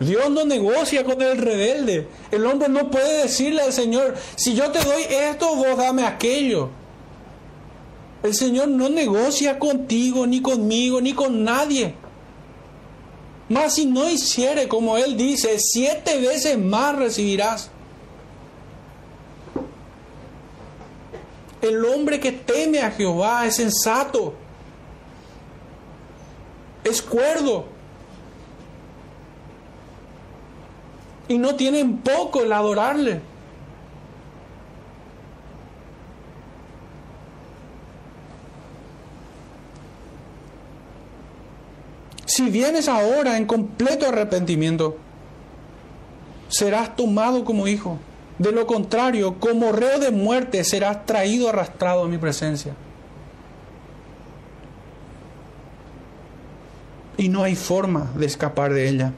Dios no negocia con el rebelde. El hombre no puede decirle al Señor, si yo te doy esto, vos dame aquello. El Señor no negocia contigo, ni conmigo, ni con nadie. Mas si no hiciere como Él dice, siete veces más recibirás. El hombre que teme a Jehová es sensato, es cuerdo. Y no tienen poco el adorarle. Si vienes ahora en completo arrepentimiento, serás tomado como hijo. De lo contrario, como reo de muerte, serás traído arrastrado a mi presencia. Y no hay forma de escapar de ella.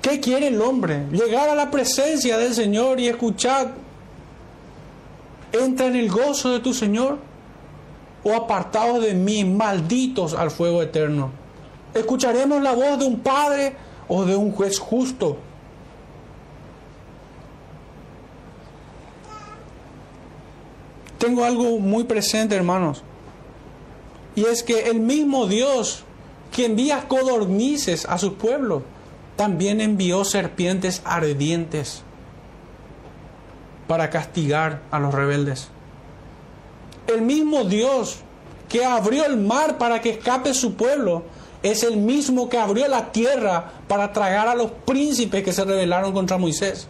¿Qué quiere el hombre? Llegar a la presencia del Señor y escuchar. Entra en el gozo de tu Señor o apartados de mí, malditos al fuego eterno. ¿Escucharemos la voz de un padre o de un juez justo? Tengo algo muy presente, hermanos. Y es que el mismo Dios que envía codornices a su pueblo, también envió serpientes ardientes para castigar a los rebeldes el mismo Dios que abrió el mar para que escape su pueblo, es el mismo que abrió la tierra para tragar a los príncipes que se rebelaron contra Moisés.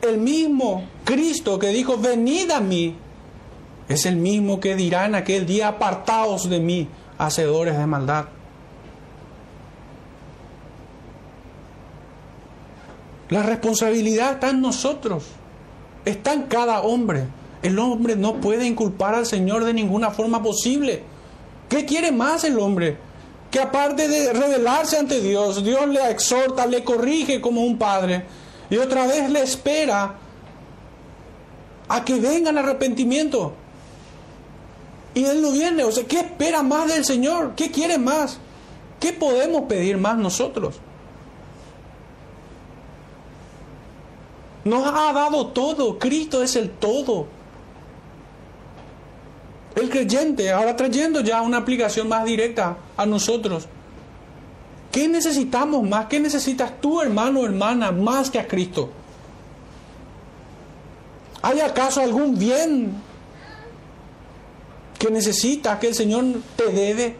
El mismo Cristo que dijo, venid a mí, es el mismo que dirá en aquel día, apartaos de mí, hacedores de maldad. La responsabilidad está en nosotros, está en cada hombre. El hombre no puede inculpar al Señor de ninguna forma posible. ¿Qué quiere más el hombre? Que aparte de rebelarse ante Dios, Dios le exhorta, le corrige como un padre y otra vez le espera a que venga el arrepentimiento. Y Él no viene. O sea, ¿qué espera más del Señor? ¿Qué quiere más? ¿Qué podemos pedir más nosotros? Nos ha dado todo. Cristo es el todo. El creyente, ahora trayendo ya una aplicación más directa a nosotros. ¿Qué necesitamos más? ¿Qué necesitas tú, hermano o hermana, más que a Cristo? ¿Hay acaso algún bien que necesitas que el Señor te debe?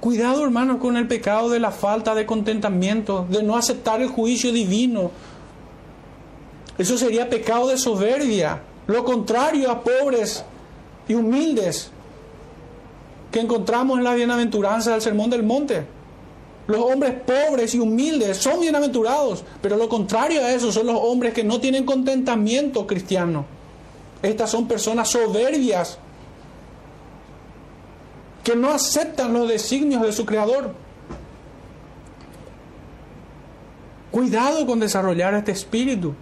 Cuidado, hermano, con el pecado de la falta de contentamiento, de no aceptar el juicio divino, eso sería pecado de soberbia. Lo contrario a pobres y humildes que encontramos en la bienaventuranza del Sermón del Monte. Los hombres pobres y humildes son bienaventurados, pero lo contrario a eso son los hombres que no tienen contentamiento cristiano. Estas son personas soberbias que no aceptan los designios de su Creador. Cuidado con desarrollar este espíritu.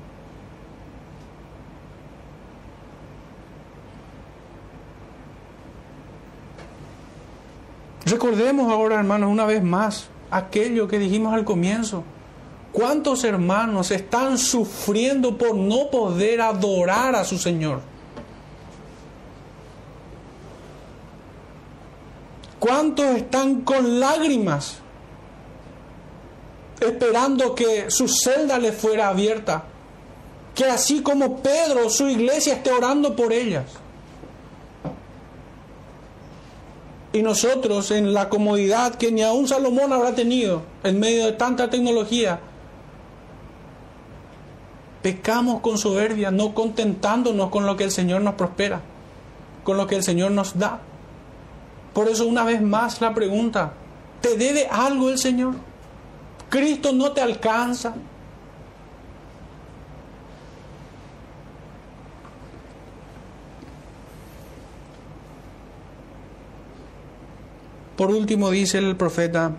Recordemos ahora, hermanos, una vez más aquello que dijimos al comienzo. ¿Cuántos hermanos están sufriendo por no poder adorar a su Señor? ¿Cuántos están con lágrimas esperando que su celda le fuera abierta? Que así como Pedro, su iglesia esté orando por ellas. y nosotros en la comodidad que ni aún Salomón habrá tenido en medio de tanta tecnología, pecamos con soberbia, no contentándonos con lo que el Señor nos prospera, con lo que el Señor nos da. Por eso una vez más la pregunta, ¿te debe algo el Señor? ¿Cristo no te alcanza? Por último dice el profeta,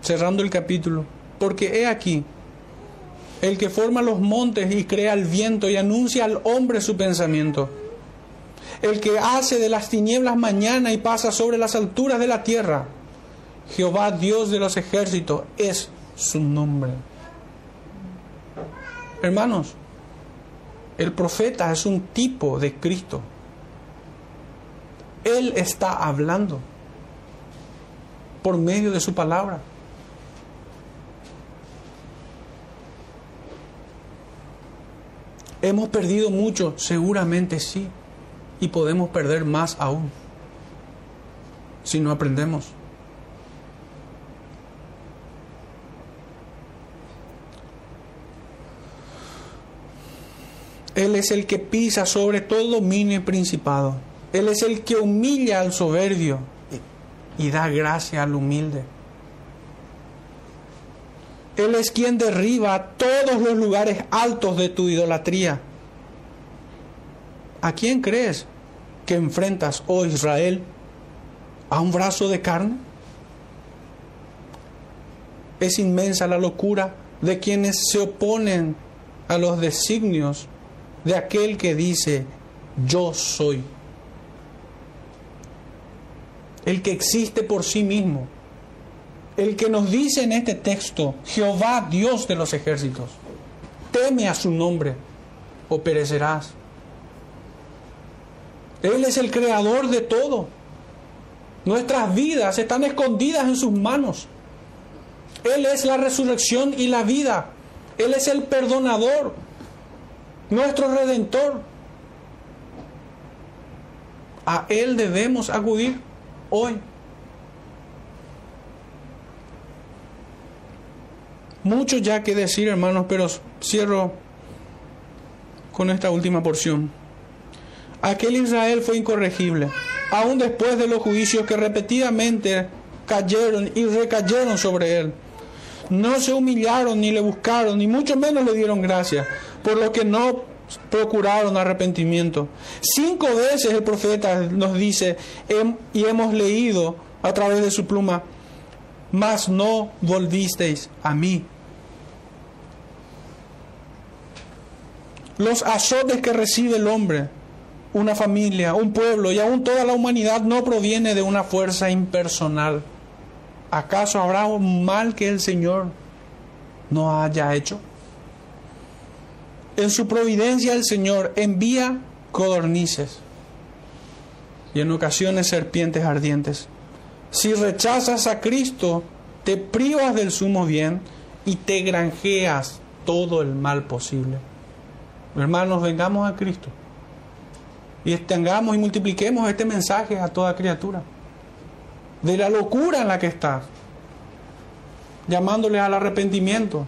cerrando el capítulo, porque he aquí, el que forma los montes y crea el viento y anuncia al hombre su pensamiento, el que hace de las tinieblas mañana y pasa sobre las alturas de la tierra, Jehová Dios de los ejércitos es su nombre. Hermanos, el profeta es un tipo de Cristo. Él está hablando por medio de su palabra. ¿Hemos perdido mucho? Seguramente sí. Y podemos perder más aún si no aprendemos. Él es el que pisa sobre todo dominio y principado. Él es el que humilla al soberbio y da gracia al humilde. Él es quien derriba todos los lugares altos de tu idolatría. ¿A quién crees que enfrentas, oh Israel? ¿A un brazo de carne? Es inmensa la locura de quienes se oponen a los designios de aquel que dice, yo soy el que existe por sí mismo, el que nos dice en este texto, Jehová Dios de los ejércitos, teme a su nombre o perecerás. Él es el creador de todo. Nuestras vidas están escondidas en sus manos. Él es la resurrección y la vida. Él es el perdonador, nuestro redentor. A Él debemos acudir hoy. Mucho ya que decir, hermanos, pero cierro con esta última porción. Aquel Israel fue incorregible, aun después de los juicios que repetidamente cayeron y recayeron sobre él. No se humillaron ni le buscaron, ni mucho menos le dieron gracia, por lo que no procuraron arrepentimiento. Cinco veces el profeta nos dice, y hemos leído a través de su pluma, mas no volvisteis a mí. Los azotes que recibe el hombre, una familia, un pueblo y aún toda la humanidad no proviene de una fuerza impersonal. ¿Acaso habrá un mal que el Señor no haya hecho? En su providencia el Señor envía codornices y en ocasiones serpientes ardientes. Si rechazas a Cristo, te privas del sumo bien y te granjeas todo el mal posible. Hermanos, vengamos a Cristo y extendamos y multipliquemos este mensaje a toda criatura de la locura en la que está, llamándoles al arrepentimiento,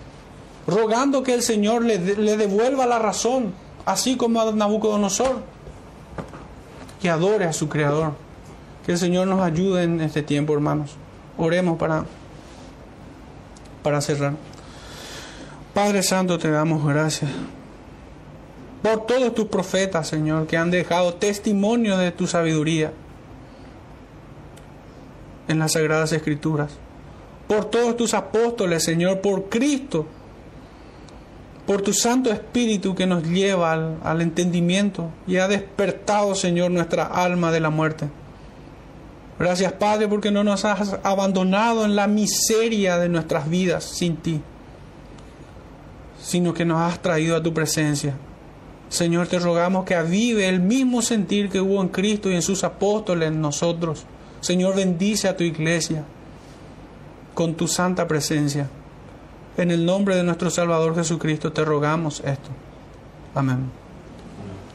rogando que el Señor le, le devuelva la razón, así como a Nabucodonosor, que adore a su Creador. Que el Señor nos ayude en este tiempo, hermanos. Oremos para, para cerrar. Padre Santo, te damos gracias por todos tus profetas, Señor, que han dejado testimonio de tu sabiduría en las sagradas escrituras. Por todos tus apóstoles, Señor, por Cristo, por tu Santo Espíritu que nos lleva al, entendimiento y ha despertado, Señor, nuestra alma de la muerte. Gracias, Padre, porque no nos has abandonado en la miseria de nuestras vidas sin ti, sino que nos has traído a tu presencia. Señor, te rogamos que avive el mismo sentir que hubo en Cristo y en sus apóstoles en nosotros. Señor, bendice a tu iglesia con tu santa presencia. En el nombre de nuestro Salvador Jesucristo te rogamos esto. Amén.